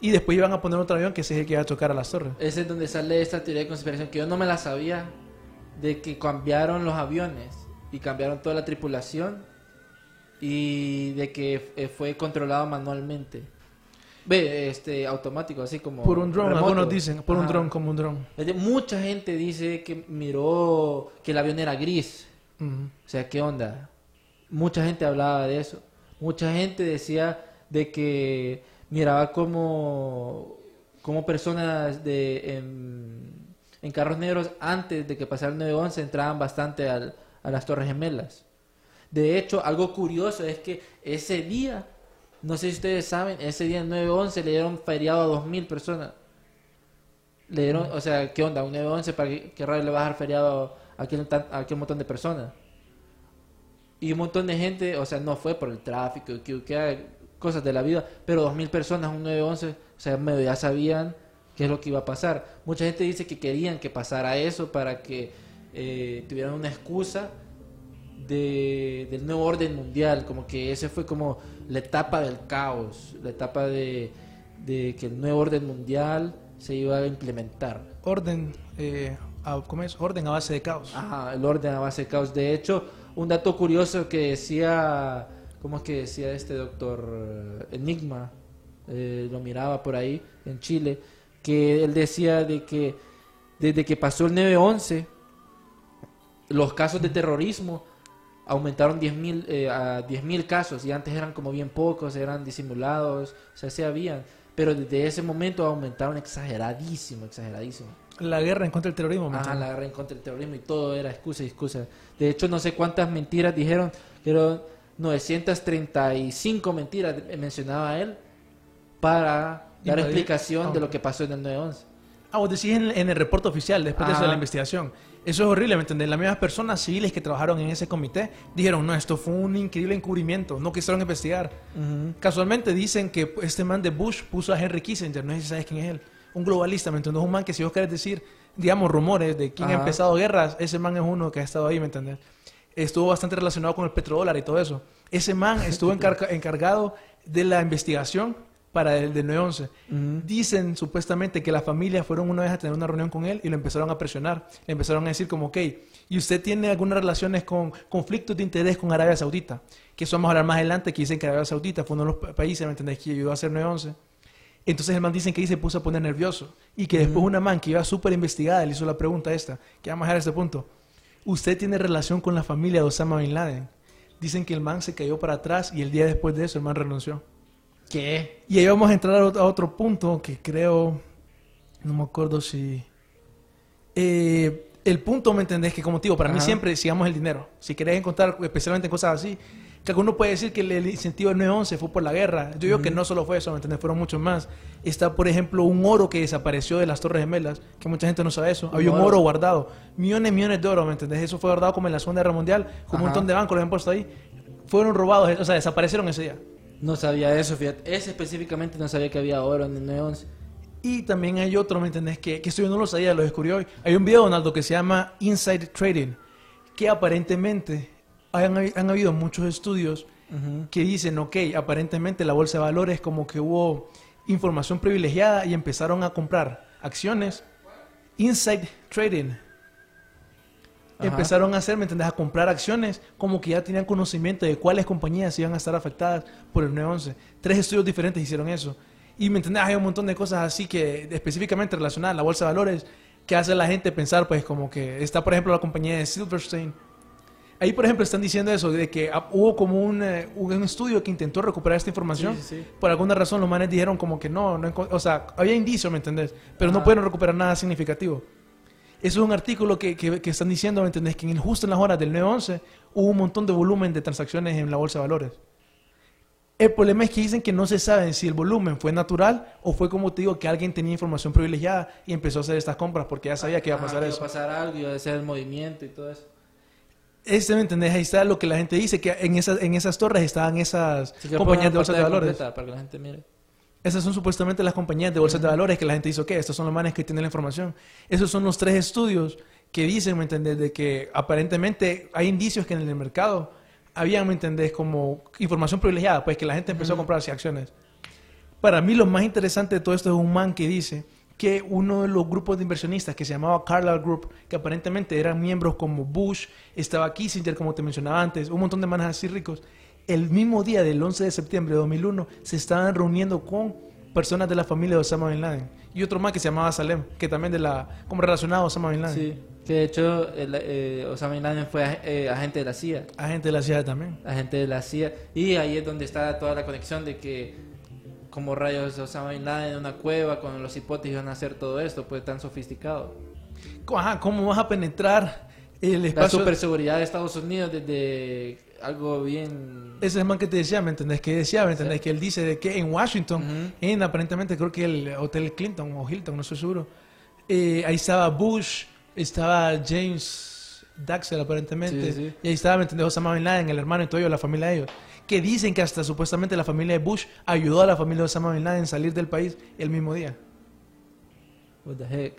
Y después iban a poner otro avión que ese es el que iba a chocar a las torres. Ese es donde sale esta teoría de conspiración que yo no me la sabía, de que cambiaron los aviones y cambiaron toda la tripulación y de que eh, fue controlado manualmente. Ve, este, automático, así como... Por un dron, algunos dicen, por un dron, como un dron. Mucha gente dice que miró que el avión era gris. O sea, ¿qué onda? Mucha gente hablaba de eso. Mucha gente decía de que miraba como, como personas de, en, en carros negros antes de que pasara el 911 entraban bastante al- a las Torres Gemelas. De hecho, algo curioso es que ese día, no sé si ustedes saben, ese día el 911 le dieron feriado a 2.000 personas. Le dieron, o sea, ¿qué onda? Un 911 para que, qué raro le va a dar feriado a aquel, a aquel montón de personas. Y un montón de gente, o sea, no fue por el tráfico, que, que cosas de la vida, pero 2.000 personas, un 911, o sea, medio ya sabían qué es lo que iba a pasar. Mucha gente dice que querían que pasara eso para que eh, tuvieran una excusa de, del nuevo orden mundial, como que ese fue como la etapa del caos, la etapa de, de que el nuevo orden mundial se iba a implementar. Orden, eh, a- ¿cómo es? Orden a base de caos. Ajá, el orden a base de caos. De hecho, un dato curioso que decía, ¿cómo es que decía este doctor eh, Enigma? Eh, lo miraba por ahí en Chile, que él decía de que desde que pasó el 9-11, los casos de terrorismo aumentaron 10.000 eh, a 10.000 casos y antes eran como bien pocos, eran disimulados, o sea, se habían, pero desde ese momento aumentaron exageradísimo, exageradísimo. La guerra en contra del terrorismo. ¿me Ajá, la guerra en contra del terrorismo y todo era excusa y excusa. De hecho, no sé cuántas mentiras dijeron, pero 935 mentiras eh, mencionaba él para dar Invadir- explicación de Ah. lo que pasó en el 911. Ah, vos decís en, en el reporte oficial, después de eso de la investigación. Eso es horrible, ¿me entendés? Las mismas personas civiles que trabajaron en ese comité dijeron, no, esto fue un increíble encubrimiento, no quisieron investigar. Casualmente dicen que este man de Bush puso a Henry Kissinger, no sé si sabes quién es él, un globalista, ¿me entendés? Un man que si vos querés decir, digamos, rumores de quién ha Ajá. empezado guerras, ese man es uno que ha estado ahí, ¿me entendés? Estuvo bastante relacionado con el petrodólar y todo eso. Ese man estuvo encarga- encargado de la investigación para el del 911. Dicen supuestamente que la familia fueron una vez a tener una reunión con él y lo empezaron a presionar. Le empezaron a decir como, ok, ¿y usted tiene algunas relaciones con conflictos de interés con Arabia Saudita? Que eso vamos a hablar más adelante, que dicen que Arabia Saudita fue uno de los pa- países, ¿me entendés?, que ayudó a hacer 911. Entonces el man dicen que ahí se puso a poner nervioso. Y que después una man que iba súper investigada le hizo la pregunta esta, que vamos a dejar este punto. ¿Usted tiene relación con la familia de Osama Bin Laden? Dicen que el man se cayó para atrás y el día después de eso el man renunció. ¿Qué? Y ahí vamos a entrar a ot- a otro punto que creo, no me acuerdo si... Eh, el punto, ¿me entendés? Que como te digo, para mí Ajá. siempre sigamos el dinero. Si querés encontrar, especialmente en cosas así, Que alguno puede decir que el, el incentivo del 911 fue por la guerra. Yo digo que no solo fue eso, ¿me entiendes? Fueron muchos más. Está, por ejemplo, un oro que desapareció de las Torres Gemelas, que mucha gente no sabe eso. Había un oro. oro guardado. Millones, millones de oro, ¿me entiendes? Eso fue guardado como en la Segunda Guerra Mundial, con un montón de bancos, lo habían puesto ahí. Fueron robados, o sea, desaparecieron ese día. No sabía eso, fíjate. Ese específicamente no sabía que había oro en el 911. Y también hay otro, ¿me entendés? Que, que esto yo no lo sabía, lo descubrí hoy. Hay un video, Donaldo, que se llama Inside Trading, que aparentemente han, han habido muchos estudios que dicen, ok, aparentemente la bolsa de valores como que hubo información privilegiada y empezaron a comprar acciones. Inside Trading. Ajá. Empezaron a hacer, ¿me entendés? A comprar acciones como que ya tenían conocimiento de cuáles compañías iban a estar afectadas por el 911. Tres estudios diferentes hicieron eso. Y, ¿me entendés? Hay un montón de cosas así que específicamente relacionadas a la bolsa de valores que hace a la gente pensar, pues, como que está, por ejemplo, la compañía de Silverstein. Ahí, por ejemplo, están diciendo eso, de que hubo como un, eh, un estudio que intentó recuperar esta información. Sí, sí, sí. Por alguna razón los manes dijeron como que no, no o sea, había indicios, ¿me entendés? Pero no pudieron recuperar nada significativo. Eso es un artículo que, que- que están diciendo, ¿me entendés? Que en, justo en las horas del 9-11 hubo un montón de volumen de transacciones en la bolsa de valores. El problema es que dicen que no se sabe si el volumen fue natural o fue como te digo, que alguien tenía información privilegiada y empezó a hacer estas compras porque ya sabía que iba a pasar que eso. Iba a pasar algo, iba a ser el movimiento y todo eso. Este, ¿me entendés? Ahí está lo que la gente dice, que en esas, en esas torres estaban esas que compañías de bolsas de valores. Para que la gente mire. Esas son supuestamente las compañías de bolsas de valores que la gente dice, ok, estos son los manes que tienen la información. Esos son los tres estudios que dicen, ¿me entendés? De que aparentemente hay indicios que en el mercado había, ¿me entendés? Como información privilegiada, pues que la gente empezó a comprar así acciones. Para mí lo más interesante de todo esto es un man que dice que uno de los grupos de inversionistas que se llamaba Carlyle Group, que aparentemente eran miembros como Bush, estaba Kissinger, como te mencionaba antes, un montón de manes así ricos, el mismo día del 11 de septiembre de 2001 se estaban reuniendo con personas de la familia de Osama Bin Laden y otro más que se llamaba Salem, que también de la como relacionado a Osama Bin Laden, Sí. Que de hecho, el, eh, Osama Bin Laden fue ag- eh, agente de la CIA. agente de la CIA también. agente de la CIA. Y ahí es donde está toda la conexión de que, como rayos Osama Bin Laden en una cueva con los hipotes iban a hacer todo esto, pues tan sofisticado. Ajá, ¿cómo vas a penetrar el La espacio? superseguridad de Estados Unidos desde algo bien... Ese es el man que te decía, ¿me entendés? Que decía, ¿me entendés? Que él dice de que en Washington, en aparentemente creo que el Hotel Clinton o Hilton, no estoy seguro, eh, ahí estaba Bush, estaba James Daxel aparentemente, Sí, sí, sí. y ahí estaba, ¿me entendés? Osama Bin Laden, el hermano y todo ello, la familia de ellos, que dicen que hasta supuestamente la familia de Bush ayudó a la familia de Osama Bin Laden a salir del país el mismo día. What the heck.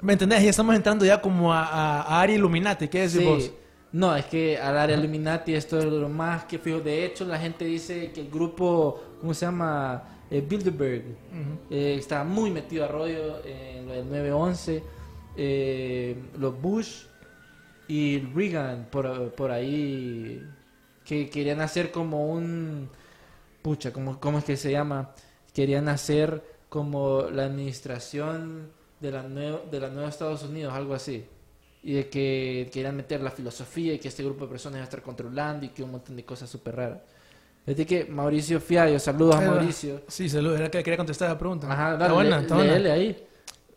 ¿Me entendés? Ya estamos entrando ya como a, a, a área Illuminati, ¿qué decís Sí. vos? No, es que al área Illuminati esto es lo más que fijo. De hecho, la gente dice que el grupo, ¿cómo se llama? Eh, Bilderberg, eh, está muy metido a rollo en lo del 9-11. Eh, los Bush y Reagan por, por ahí que querían hacer como un... Pucha, ¿cómo, ¿cómo es que se llama? Querían hacer como la administración de la, nue- de la nueva Estados Unidos, algo así y de que querían meter la filosofía y que este grupo de personas iba a estar controlando y que un montón de cosas súper raras. Fíjate que Mauricio Fiallo, saludos a Eh, Mauricio. Sí, salud, era que quería contestar la pregunta. Ajá, Está dale, buena, le- está buena. ahí. Eh,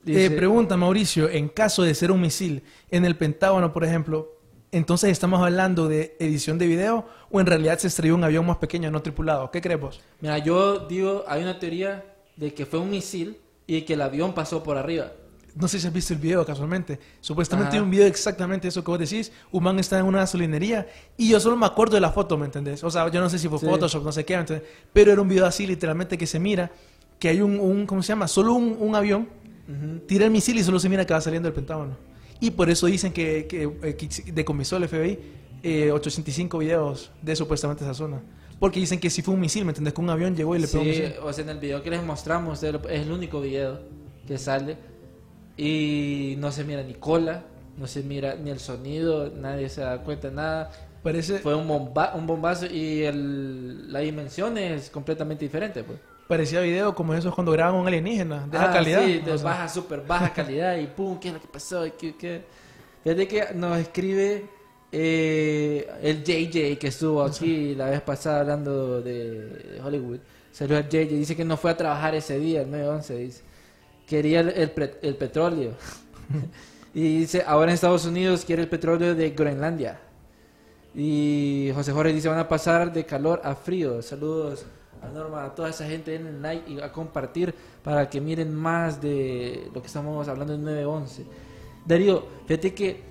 Dice, pregunta Mauricio, en caso de ser un misil en el Pentágono, por ejemplo, entonces estamos hablando de edición de video o en realidad se estrelló un avión más pequeño no tripulado. ¿Qué crees vos? Mira, yo digo, hay una teoría de que fue un misil y que el avión pasó por arriba. No sé si has visto el video casualmente. Supuestamente hay un video exactamente eso que vos decís. Un man está en una gasolinería y yo solo me acuerdo de la foto, ¿me entendés? O sea, yo no sé si fue Sí. Photoshop, no sé qué, ¿me entendés? Pero era un video así literalmente que se mira que hay un, un ¿cómo se llama? Solo un, un avión tira el misil y solo se mira que va saliendo del Pentágono. Y por eso dicen que, que, eh, que decomisó el FBI eh, 805 videos de supuestamente esa zona. Porque dicen que si fue un misil, ¿me entendés? Que un avión llegó y le pegó un Sí, misil. o sea, en el video que les mostramos es el único video que sale y no se mira ni cola, no se mira ni el sonido, nadie se da cuenta de nada. Parece, Fue un, bomba, un bombazo y el, la dimensión es completamente diferente. Pues. parecía video como esos cuando graban un alienígena. De Ah, calidad. Sí, de O sea, baja, súper baja calidad y pum, ¿qué es lo que pasó? ¿Y ¿Qué, qué? Fíjate que nos escribe eh, el JJ que estuvo aquí la vez pasada hablando de, Hollywood. Saludos a JJ, dice que no fue a trabajar ese día, el 9-11, dice. Quería el, el el petróleo. y dice, ahora en Estados Unidos quiere el petróleo de Groenlandia. Y José Jorge dice, van a pasar de calor a frío. Saludos a Norma, a toda esa gente, denle like y a compartir para que miren más de lo que estamos hablando en 911. Darío, fíjate que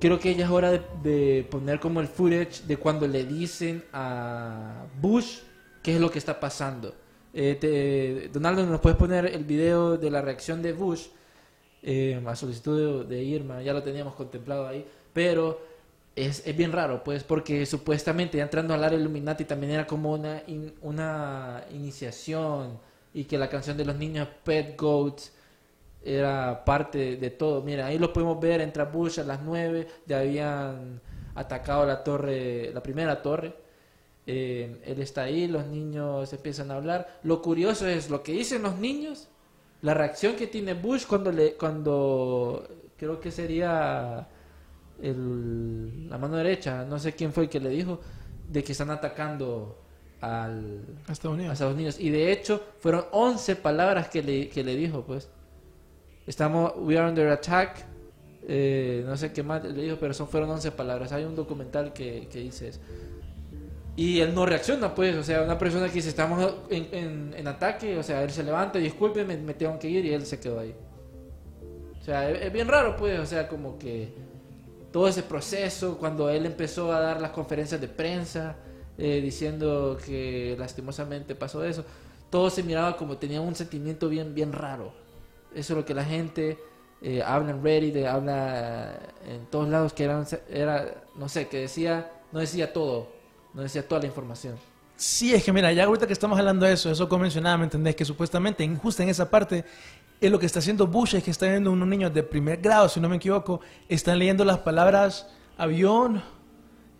creo que ya es hora de, de poner como el footage de cuando le dicen a Bush qué es lo que está pasando. Eh, te- Donaldo, ¿nos puedes poner el video de la reacción de Bush eh, a solicitud de, Irma? Ya lo teníamos contemplado ahí, pero es, es bien raro, pues, porque supuestamente ya entrando al área Illuminati también era como una, in- una iniciación y que la canción de los niños Pet Goats era parte de todo. Mira, ahí lo podemos ver, entra Bush a las 9, ya habían atacado la torre, la primera torre. Eh, él está ahí, los niños empiezan a hablar. Lo curioso es lo que dicen los niños, la reacción que tiene Bush cuando le, cuando creo que sería el- la mano derecha, no sé quién fue el que le dijo, de que están atacando al, A Estados a Unidos. Estados Unidos. Y de hecho, fueron 11 palabras que le, que le dijo, pues. Estamos, we are under attack. eh, no sé qué más le dijo, pero son, fueron 11 palabras. Hay un documental que, que dice eso. Y él no reacciona, pues. O sea, una persona que dice, estamos en, en, en ataque, o sea, él se levanta, disculpe, me, me tengo que ir, y él se quedó ahí. O sea, es, es bien raro, pues. O sea, como que todo ese proceso, cuando él empezó a dar las conferencias de prensa, eh, diciendo que lastimosamente pasó eso, todo se miraba como tenía un sentimiento bien, bien raro. Eso es lo que la gente eh, habla en Reddit, habla en todos lados, que era, era, no sé, que decía, no decía todo, no decía toda la información. Sí, es que mira, ya ahorita que estamos hablando de eso, eso como mencionaba, ¿me entendés? Que supuestamente, en- justo en esa parte, es lo que está haciendo Bush, es que está viendo unos niños de primer grado, si no me equivoco, están leyendo las palabras avión,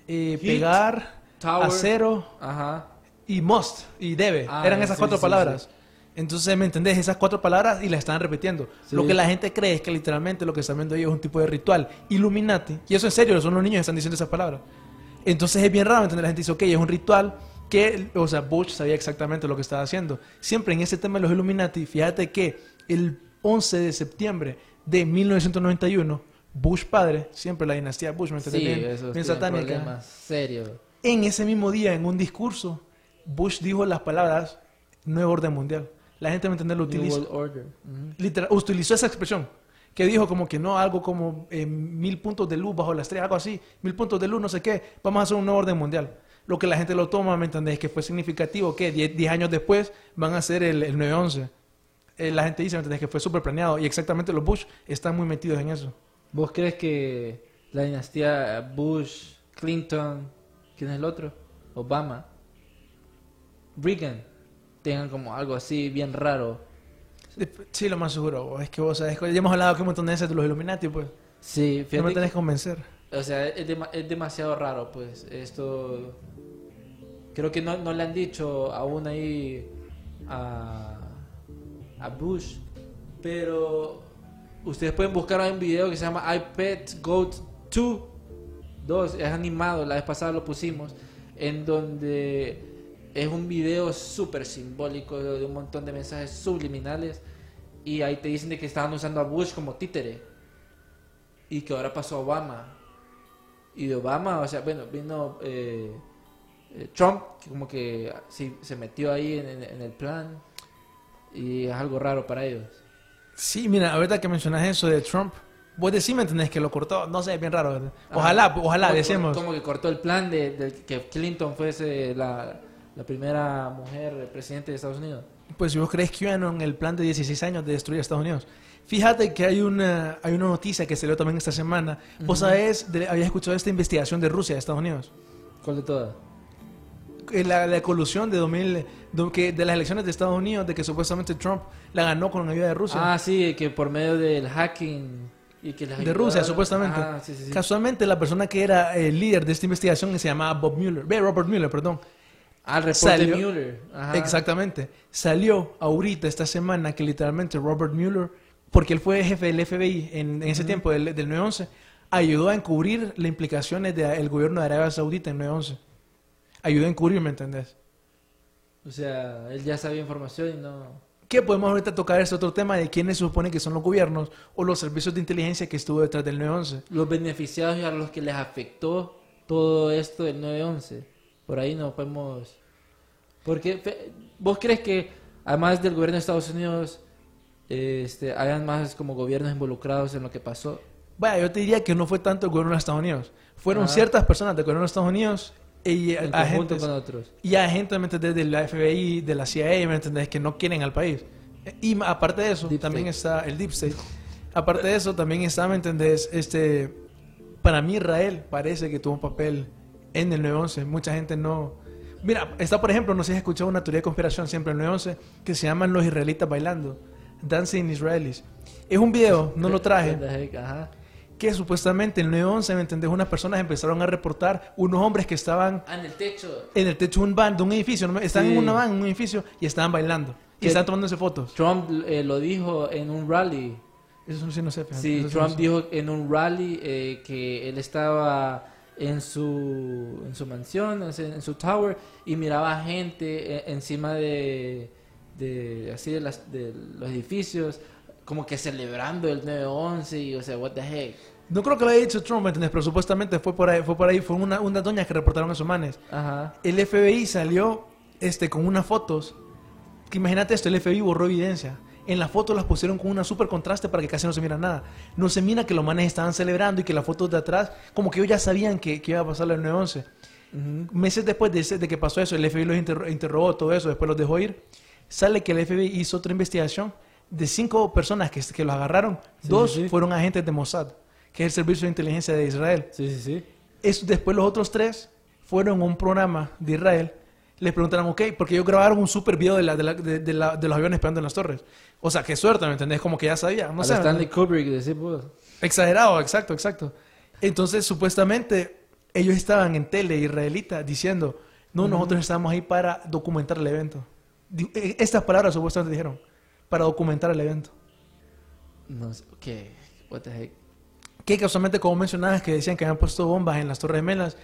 eh, pegar, tower. acero Ajá. y must, y debe. Ah, Eran esas sí, cuatro sí, palabras. Entonces, ¿me entendés? Esas cuatro palabras y las están repitiendo. Sí. Lo que la gente cree es que literalmente lo que están viendo ellos es un tipo de ritual. Illuminati. Y eso en serio, son los niños que están diciendo esas palabras. Entonces es bien raro, ¿me entiendes? La gente dice, ok, es un ritual que, o sea, Bush sabía exactamente lo que estaba haciendo. Siempre en ese tema de los Illuminati, fíjate que el 11 de septiembre de 1991, Bush padre, siempre la dinastía Bush, ¿me entiendes? Sí, bien, eso bien satánica. serios. En ese mismo día, en un discurso, Bush dijo las palabras nuevo orden mundial. La gente, ¿me entiendes? Lo New utiliza. World Order. Literal- utilizó esa expresión. Que dijo como que no, algo como eh, mil puntos de luz bajo la estrella, algo así. Mil puntos de luz, no sé qué. Vamos a hacer un nuevo orden mundial. Lo que la gente lo toma, ¿me entendés? Que fue significativo que 10 años después van a hacer el, el 9-11. Eh, la gente dice, ¿me entendés? Que fue súper planeado. Y exactamente los Bush están muy metidos en eso. ¿Vos crees que la dinastía Bush, Clinton, ¿quién es el otro? Obama, Reagan, tengan como algo así bien raro? Sí, lo más seguro. Es que vos sabés, que ya hemos hablado que un montón de veces de los Illuminati, pues. Sí, No me fíjate tenés que- convencer. o sea, es, dema- es demasiado raro, pues. Esto. Creo que no, no le han dicho aún ahí a, a Bush. Pero ustedes pueden buscar un video que se llama iPad Goat 2. 2, es animado, la vez pasada lo pusimos. En donde es un video súper simbólico de un montón de mensajes subliminales. Y ahí te dicen de que estaban usando a Bush como títere y que ahora pasó a Obama. Y de Obama, o sea, bueno, vino eh, eh, Trump, que como que sí, se metió ahí en, en- el plan. Y es algo raro para ellos. Sí, mira, ahorita que mencionas eso de Trump, vos decís, ¿me entendés? Que lo cortó. No sé, es bien raro. Ojalá, ojalá, Como- decimos. Como que cortó el plan de, de que Clinton fuese la, la primera mujer presidente de Estados Unidos. Pues si vos crees que en el plan de 16 años de destruir a Estados Unidos. Fíjate que hay una, hay una noticia que salió también esta semana. Vos sabés, de- habías escuchado esta investigación de Rusia a Estados Unidos. ¿Cuál de todas? Eh, La, la colusión de 2000, de, que- de las elecciones de Estados Unidos, de que supuestamente Trump la ganó con ayuda de Rusia. Ah, sí, que por medio del hacking y que de Rusia, supuestamente. Ah, sí, sí, sí. Casualmente, la persona que era el líder de esta investigación se llamaba Bob Mueller. Robert Mueller, perdón. El reporte Salió- Mueller. Ajá. Exactamente. Salió ahorita, esta semana, que literalmente Robert Mueller, porque él fue jefe del FBI en, en ese tiempo, del, del 9-11, ayudó a encubrir las implicaciones del gobierno de Arabia Saudita en 9-11. Ayudó a encubrir, ¿me entendés? O sea, él ya sabía información y no... ¿Qué podemos ahorita tocar este otro tema de quiénes se supone que son los gobiernos o los servicios de inteligencia que estuvo detrás del 9-11? Los beneficiados y a los que les afectó todo esto del 9-11. Por ahí no podemos... Porque, ¿vos crees que además del gobierno de Estados Unidos, este, hayan más como gobiernos involucrados en lo que pasó? Vaya, yo te diría que no fue tanto el gobierno de Estados Unidos. Fueron Ah. ciertas personas del gobierno de Estados Unidos y En agentes, con otros. y agentes ¿me entendés? de la FBI, de la CIA, ¿me entendés? que no quieren al país. Y aparte de eso, Deep también State. está el Deep State. Aparte de eso, también está, ¿me entendés? Este, para mí Israel parece que tuvo un papel en el 9-11. Mucha gente no... Mira, está por ejemplo, no sé si has escuchado una teoría de conspiración siempre en el 9-11 que se llaman los israelitas bailando. Dancing Israelis. Es un video, no lo traje que supuestamente en el 911, ¿me entendés? Unas personas empezaron a reportar unos hombres que estaban Ah, en el techo. en el techo de un van, de un edificio, ¿no? estaban Sí. en una van, en un edificio y estaban bailando. Y Que- estaban tomándose fotos. Trump eh, lo dijo en un rally. Eso sí no sé. sí Trump no sé. dijo en un rally eh, que él estaba en su, en su mansión, en su, tower, y miraba gente eh, encima de, de, así de, las, de los edificios, como que celebrando el 9-11, y o sea, what the heck. No creo que lo haya dicho Trump, ¿me? Pero supuestamente fue por ahí, fue por ahí, fue una, una doña que reportaron a sus manes. Ajá. El FBI salió este, con unas fotos. Que imagínate esto, el FBI borró evidencia. En las fotos las pusieron con una super contraste para que casi no se mira nada. No se mira que los manes estaban celebrando y que las fotos de atrás, como que ellos ya sabían que, que iba a pasar el 9-11. Meses después de, ese- de que pasó eso, el FBI los interro- interrogó, todo eso, después los dejó ir. Sale que el FBI hizo otra investigación de cinco personas que, que los agarraron. Sí, Dos sí, sí. fueron agentes de Mossad, que es el servicio de inteligencia de Israel. Sí, sí, sí. Es, después los otros tres fueron a un programa de Israel. Les preguntaron, ok, porque ellos grabaron un super video de, la, de, la- de- de la- de los aviones pegando en las torres. O sea, qué suerte, ¿me entendés? Como que ya sabía. No sé, la ¿me Stanley? Kubrick, decís vos. Exagerado, exacto, exacto. Entonces, supuestamente, ellos estaban en tele israelita diciendo, no, nosotros estamos ahí para documentar el evento. Eh, Estas palabras supuestamente dijeron, para documentar el evento. No sé, ¿qué? What the heck. que casualmente como mencionabas que decían que habían puesto bombas en las Torres Gemelas,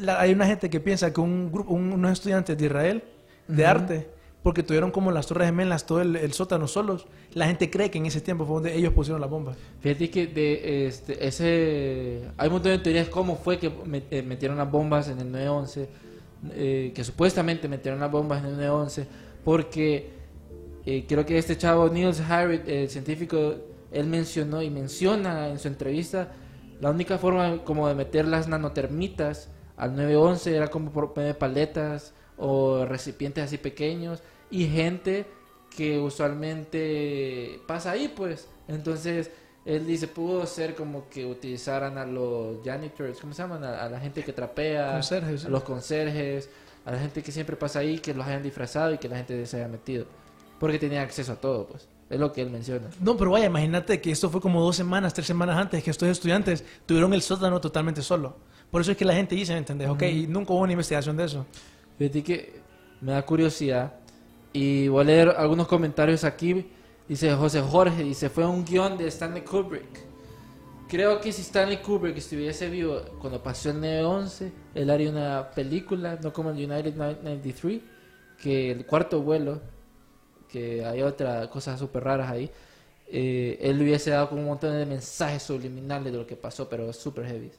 la- hay una gente que piensa que un grupo, un- unos estudiantes de Israel de Ujú. arte, porque tuvieron como las Torres Gemelas, todo el, el sótano solos, la gente cree que en ese tiempo fue donde ellos pusieron las bombas. Fíjate que de este, ese hay un montón de teorías cómo fue que met- eh, metieron las bombas en el 911, eh, que supuestamente metieron las bombas en el 911, porque eh, creo que este chavo Niels Harrit, el científico, él mencionó y menciona en su entrevista la única forma como de meter las nanotermitas al 911 era como de paletas o recipientes así pequeños y gente que usualmente pasa ahí pues entonces él dice pudo ser como que utilizaran a los janitors ¿cómo se llaman? a, a la gente que trapea Conserjes, sí. a los conserjes a la gente que siempre pasa ahí que los hayan disfrazado y que la gente se haya metido porque tenía acceso a todo pues es lo que él menciona No, pero vaya, imagínate que esto fue como dos semanas, tres semanas antes que estos estudiantes tuvieron el sótano totalmente solo. Por eso es que la gente dice, ¿me entendés? Ok, y nunca hubo una investigación de eso. Fíjate que me da curiosidad y voy a leer algunos comentarios aquí. Dice José Jorge, dice, fue un guion de Stanley Kubrick. Creo que si Stanley Kubrick estuviese vivo cuando pasó el 9-11, él haría una película, no como el United 93, que el cuarto vuelo, que hay otra cosas súper raras ahí, eh, él le hubiese dado como un montón de mensajes subliminales de lo que pasó, pero súper heavy.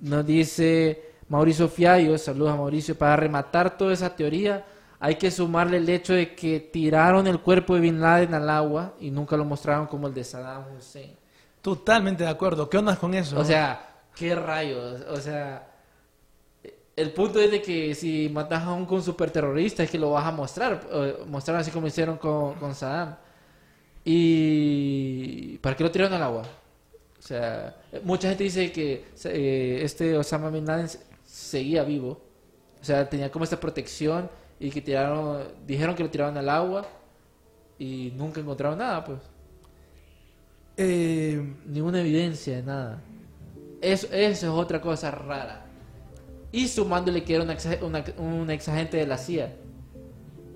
Nos dice Mauricio Fiallo, saludos a Mauricio, para rematar toda esa teoría hay que sumarle el hecho de que tiraron el cuerpo de Bin Laden al agua y nunca lo mostraron como el de Saddam Hussein. Totalmente de acuerdo. ¿Qué onda con eso? O sea, qué rayos, o sea, el punto es de que si matas a un con superterrorista es que lo vas a mostrar, mostrar así como hicieron con, con Saddam. ¿Y para qué lo tiraron al agua? O sea, mucha gente dice que eh, este Osama Bin Laden se- seguía vivo. O sea, tenía como esta protección y que tiraron, dijeron que lo tiraron al agua y nunca encontraron nada, pues. Eh, Ninguna evidencia de nada. Eso, eso es otra cosa rara. Y sumándole que era una ex, una, un ex agente de la CIA.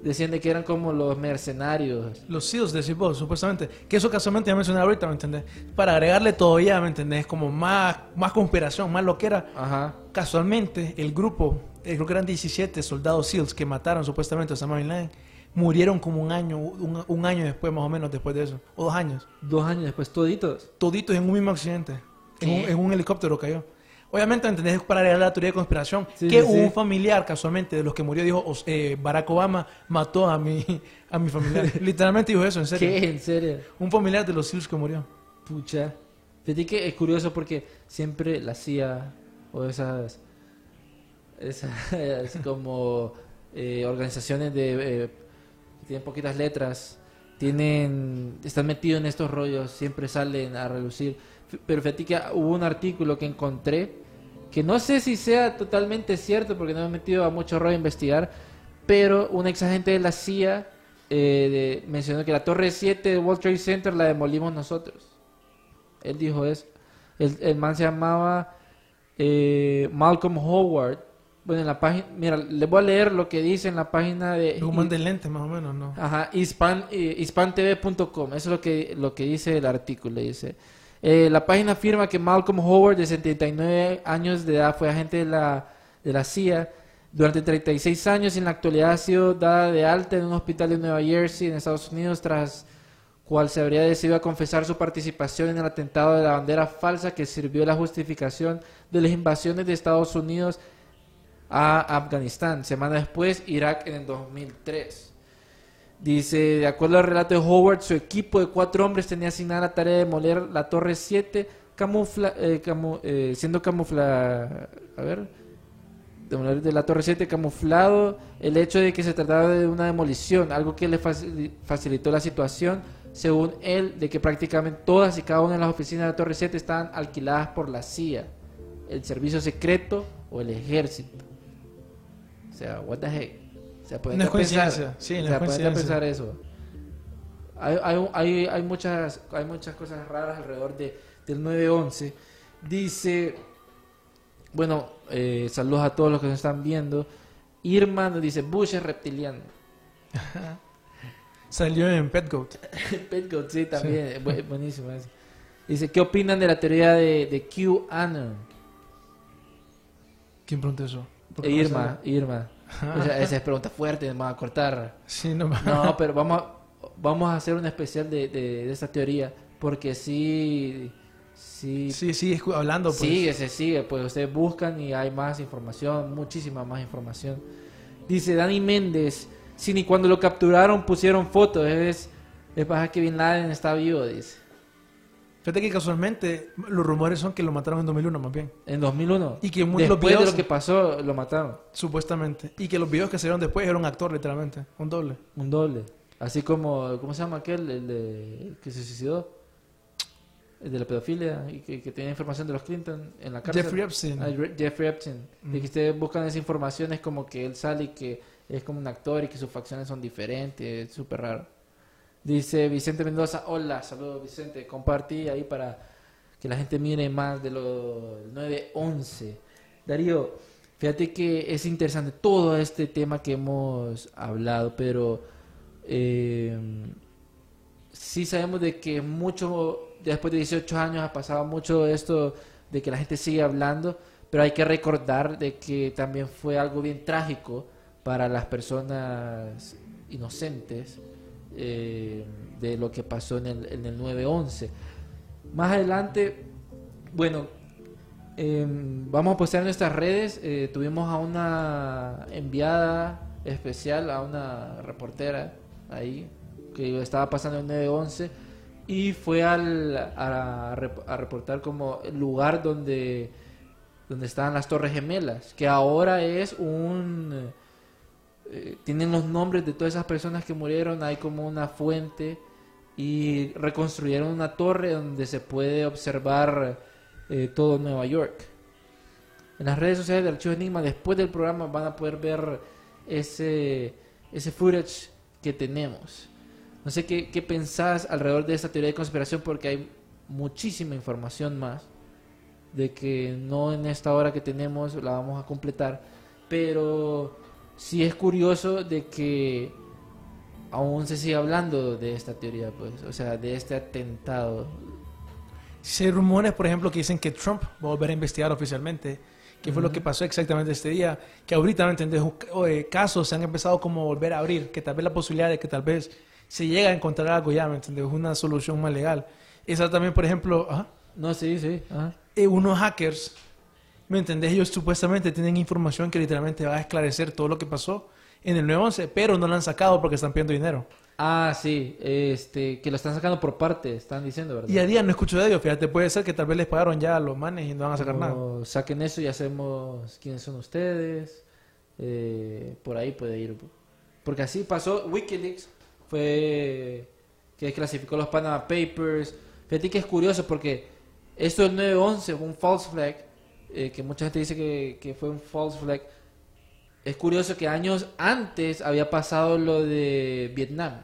Decían de que eran como los mercenarios. Los SEALs, decís vos, supuestamente. Que eso casualmente ya mencioné ahorita, ¿me entendés? Para agregarle todavía, ¿me entendés? Como más, más conspiración, más lo que era. Ajá. Casualmente, el grupo, eh, creo que eran 17 soldados SEALs que mataron supuestamente a Osama Bin Laden, murieron como un año, un, un año después, más o menos, después de eso. O dos años. Dos años después, toditos. Toditos en un mismo accidente. En un, en un helicóptero cayó. Obviamente, ¿entendés? Para leer la teoría de conspiración. Sí, que sí, sí. un familiar, casualmente, de los que murió, dijo, "Os- eh, Barack Obama mató a mi, a mi familiar. Literalmente dijo eso, en serio. ¿Qué? ¿En serio? Un familiar de los SEALs que murió. Pucha. Fíjate que es curioso porque siempre la CIA o esas, esas como eh, organizaciones de eh, que tienen poquitas letras tienen están metidos en estos rollos siempre salen a relucir pero fíjate que hubo un artículo que encontré que no sé si sea totalmente cierto porque no me he metido a mucho rollo a investigar pero un ex agente de la CIA eh, de- mencionó que la torre 7 de World Trade Center la demolimos nosotros él dijo eso. El, el man se llamaba eh, Malcolm Howard. Bueno, en la página, mira, les voy a leer lo que dice en la página de Un man de lente, más o menos, ¿no? Ajá, hispan, eh, hispantv.com, eso es lo que, lo que dice el artículo, dice. Eh, la página afirma que Malcolm Howard, de 79 años de edad, fue agente de la, de la CIA durante 36 años y en la actualidad ha sido dada de alta en un hospital de Nueva Jersey, en Estados Unidos, tras cual se habría decidido a confesar su participación en el atentado de la bandera falsa que sirvió la justificación de las invasiones de Estados Unidos a Afganistán. Semana después, Irak en el 2003. Dice, de acuerdo al relato de Howard, su equipo de cuatro hombres tenía asignada la tarea de demoler la Torre 7, camufla, eh, eh, siendo camufla... A ver... Demoler de la Torre 7 camuflado el hecho de que se trataba de una demolición, algo que le facil- facilitó la situación, según él, de que prácticamente todas y cada una de las oficinas de la Torre 7 estaban alquiladas por la CIA, el servicio secreto o el ejército. O sea, what the heck. O sea, No es coincidencia. Sí, no o es sea, a coincidencia. pensar eso. Hay, hay, hay, hay muchas, hay muchas cosas raras alrededor de, del 9-11. Dice, bueno, eh, saludos a todos los que nos están viendo. Irma nos dice, Bush es reptiliano. Salió en Pet Goat. Petgoat, sí, también, bu- buenísimo eso. Dice, ¿qué opinan de la teoría de, de QAnon? ¿Quién preguntó eso? ¿Por Eh, Irma? Irma. O sea, esa es pregunta fuerte, me va a cortar. Sí, no, No, pero vamos a, vamos a hacer un especial de, de, de esta teoría, porque sí, sí, Sí, sí, escu- hablando, pues. sigue, se sigue, pues ustedes buscan y hay más información, muchísima más información. Dice Dani Méndez, si ni cuando lo capturaron pusieron fotos, es, es para que Bin Laden está vivo, dice. Fíjate que casualmente los rumores son que lo mataron en 2001 más bien, En 2001. Y que muy- los después de videos- lo que pasó, lo mataron. supuestamente. Y que los videos que salieron después era un actor, literalmente, un doble. Un doble. Así como, ¿cómo se llama aquel? El, de, el que se suicidó. El de la pedofilia y que, que tenía información de los Clinton en la cárcel. Jeffrey Epstein. Ah, Re- Jeffrey Epstein. De Mm. que ustedes buscan esa información es como que él sale y que es como un actor y que sus facciones son diferentes. Es súper raro. Dice Vicente Mendoza, hola, saludos Vicente. Compartí ahí para que la gente mire más de lo 911. Darío, fíjate que es interesante todo este tema que hemos hablado, pero eh, sí sabemos de que mucho, después de 18 años ha pasado mucho esto de que la gente sigue hablando, pero hay que recordar de que también fue algo bien trágico para las personas inocentes eh, de lo que pasó en el, en el 9-11. Más adelante, bueno, eh, vamos a postear en nuestras redes. eh, tuvimos a una enviada especial, a una reportera ahí, que estaba pasando el 911 y fue al, a, a reportar como el lugar donde, donde estaban las Torres Gemelas, que ahora es un... eh, tienen los nombres de todas esas personas que murieron, hay como una fuente y reconstruyeron una torre donde se puede observar eh, todo Nueva York. En las redes sociales de Archivo Enigma, después del programa, van a poder ver ese, ese footage que tenemos. No sé qué, qué pensás alrededor de esta teoría de conspiración, porque hay muchísima información más de que no en esta hora que tenemos la vamos a completar, pero sí es curioso de que aún se sigue hablando de esta teoría, pues, o sea, de este atentado. Sí, hay rumores, por ejemplo, que dicen que Trump va a volver a investigar oficialmente qué fue lo que pasó exactamente este día. Que ahorita, ¿me entendés? Casos se han empezado como a volver a abrir, que tal vez la posibilidad de que tal vez se llegue a encontrar algo ya, ¿me entendés? Una solución más legal. Esa también, por ejemplo, ajá, No, sí, sí. ajá. eh, unos hackers ¿Me entendés? Ellos supuestamente tienen información que literalmente va a esclarecer todo lo que pasó en el 911, pero no lo han sacado porque están pidiendo dinero. Ah, sí, este, que lo están sacando por parte, están diciendo, ¿verdad? Y a día no escucho de ellos, fíjate, puede ser que tal vez les pagaron ya a los manes y no van a sacar nada. Saquen eso y hacemos quiénes son ustedes. eh, por ahí puede ir. Porque así pasó. Wikileaks fue que desclasificó los Panama Papers. Fíjate que es curioso porque esto del 911 fue un false flag. eh, que mucha gente dice que, que fue un false flag. Es curioso que años antes había pasado lo de Vietnam.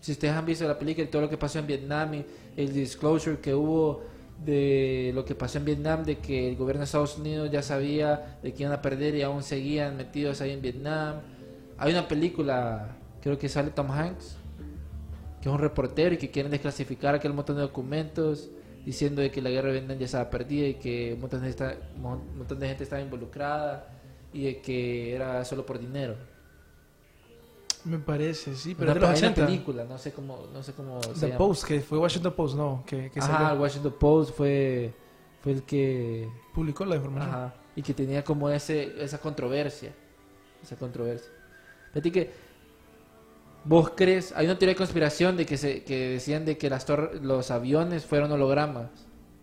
Si ustedes han visto la película y todo lo que pasó en Vietnam el disclosure que hubo de lo que pasó en Vietnam, de que el gobierno de Estados Unidos ya sabía de que iban a perder y aún seguían metidos ahí en Vietnam. Hay una película, creo que sale Tom Hanks, que es un reportero y que quieren desclasificar aquel montón de documentos diciendo de que la guerra de Vietnam ya estaba perdida y que un montón de gente estaba involucrada y de que era solo por dinero. Me parece, sí, pero de los una 80. película, no sé cómo, no sé cómo se The llama. Post, que fue Washington Post, no, que, que Ajá, salió- Washington Post fue, fue el que publicó la información. Ajá. Y que tenía como ese, esa controversia. Esa controversia. Fíjate que vos crees, hay una teoría de conspiración de que se, que decían de que las tor- los aviones fueron hologramas.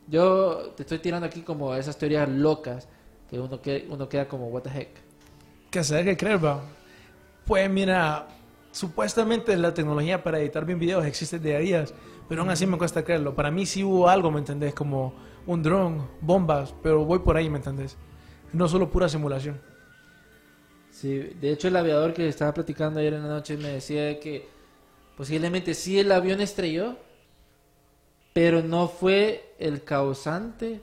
Yo te estoy tirando aquí como esas teorías locas que uno que uno queda como what the heck. Que qué creer, va. Pues mira, supuestamente la tecnología para editar bien videos existe de a días, pero aún así me cuesta creerlo. Para mí sí hubo algo, ¿me entendés? Como un dron, bombas, pero voy por ahí, ¿me entendés? No solo pura simulación. Sí, de hecho el aviador que estaba platicando ayer en la noche me decía de que posiblemente sí el avión estrelló, pero no fue el causante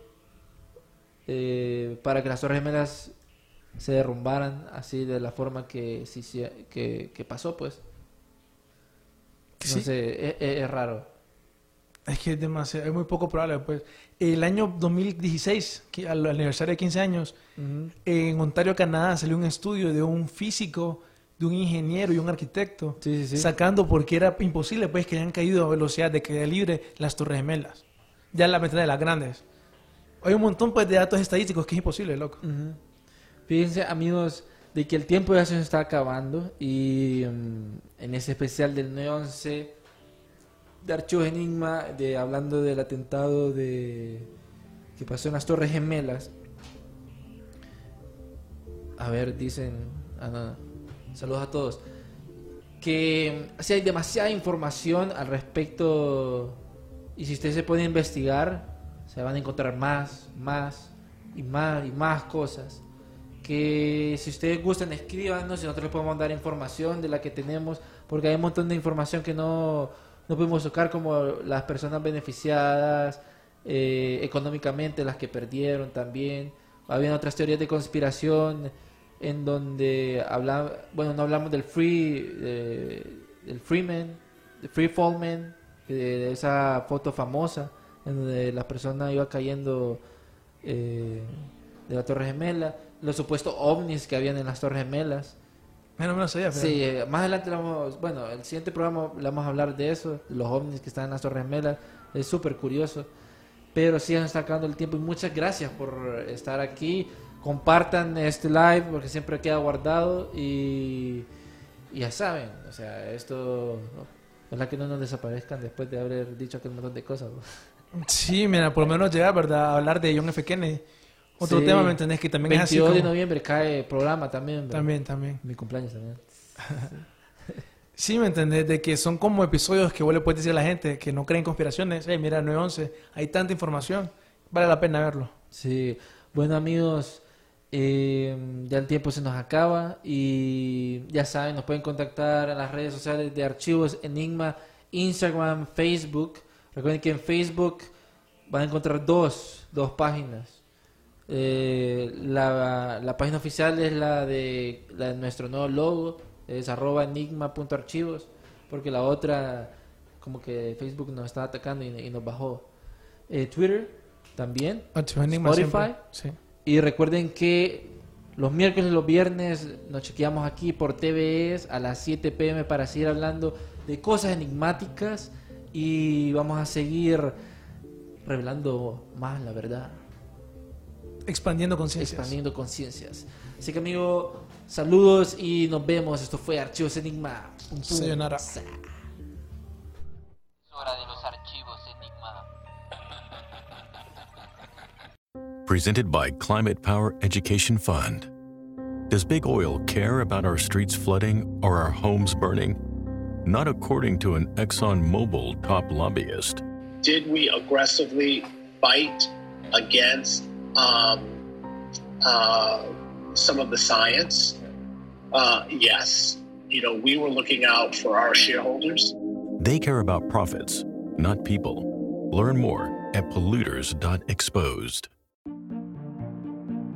eh, para que las Torres Gemelas se derrumbaran así de la forma que, que, que pasó, pues. No Sí. sé, es, es- es raro. Es que es demasiado, es muy poco probable, pues. El año 2016, que al aniversario de 15 años, en Ontario, Canadá, salió un estudio de un físico, de un ingeniero y un arquitecto, Sí, sí, sí. sacando porque era imposible, pues, que hayan caído a velocidad de caída libre las torres gemelas. Ya la mitad de las grandes. Hay un montón, pues, de datos estadísticos que es imposible, loco. Fíjense, amigos, de que el tiempo ya se está acabando y mm, en ese especial del 9-11 de Archivos Enigma, de, hablando del atentado de que pasó en las Torres Gemelas. A ver, dicen... ah. Saludos a todos. Que mm, si hay demasiada información al respecto y si ustedes se pueden investigar, se van a encontrar más, más y más y más cosas. Que si ustedes gustan, escríbanos y nosotros les podemos dar información de la que tenemos, porque hay un montón de información que no, no podemos tocar, como las personas beneficiadas eh, económicamente, las que perdieron también. Habían otras teorías de conspiración en donde habla, bueno, no hablamos del free, eh, del Freeman, de Free Fallman, de, de esa foto famosa en donde la persona iba cayendo eh, de la Torre Gemela, los supuestos ovnis que habían en las Torres Gemelas. Menos me lo sabía, pero- Sí, eh, más adelante vamos, bueno, el siguiente programa le vamos a hablar de eso, los ovnis que están en las Torres Gemelas, es súper curioso. Pero sí, nos está acabando el tiempo y muchas gracias por estar aquí. Compartan este live porque siempre queda guardado y, y ya saben, o sea, esto, ojalá que no nos desaparezcan después de haber dicho aquel montón de cosas. ¿no? Sí, mira, por lo menos llegar, ¿verdad? A hablar de John F. Kennedy. Otro Sí. tema, ¿me entendés? Que también es así 22 de como- noviembre cae programa también. ¿verdad? También, también. Mi cumpleaños también. Sí, ¿me entendés? De que son como episodios que vos le puedes decir a la gente que no creen conspiraciones. Hey, mira, 911, hay tanta información, vale la pena verlo. Sí, bueno amigos, eh, ya el tiempo se nos acaba y ya saben, nos pueden contactar en las redes sociales de Archivos Enigma, Instagram, Facebook. Recuerden que en Facebook van a encontrar dos, dos páginas. Eh, la, la página oficial es la de, la de nuestro nuevo logo, es arroba enigma.archivos, porque la otra, como que Facebook nos está atacando y, y nos bajó. Eh, Twitter también. Enigma Spotify. Sí. Y recuerden que los miércoles y los viernes nos chequeamos aquí por TVS a las 7 pm para seguir hablando de cosas enigmáticas y vamos a seguir revelando más la verdad. Expandiendo conciencias. expandiendo conciencias. Así que amigo, saludos y nos vemos. Esto fue Archivos Enigma. Pum, pum. Sayonara. Es hora de los archivos Enigma. Presented by Climate Power Education Fund. Does big oil care about our streets flooding or our homes burning? Not according to an ExxonMobil top lobbyist. did we aggressively fight against um, uh, some of the science? Uh, yes. You know, we were looking out for our shareholders. They care about profits, not people. Learn more at polluters.exposed.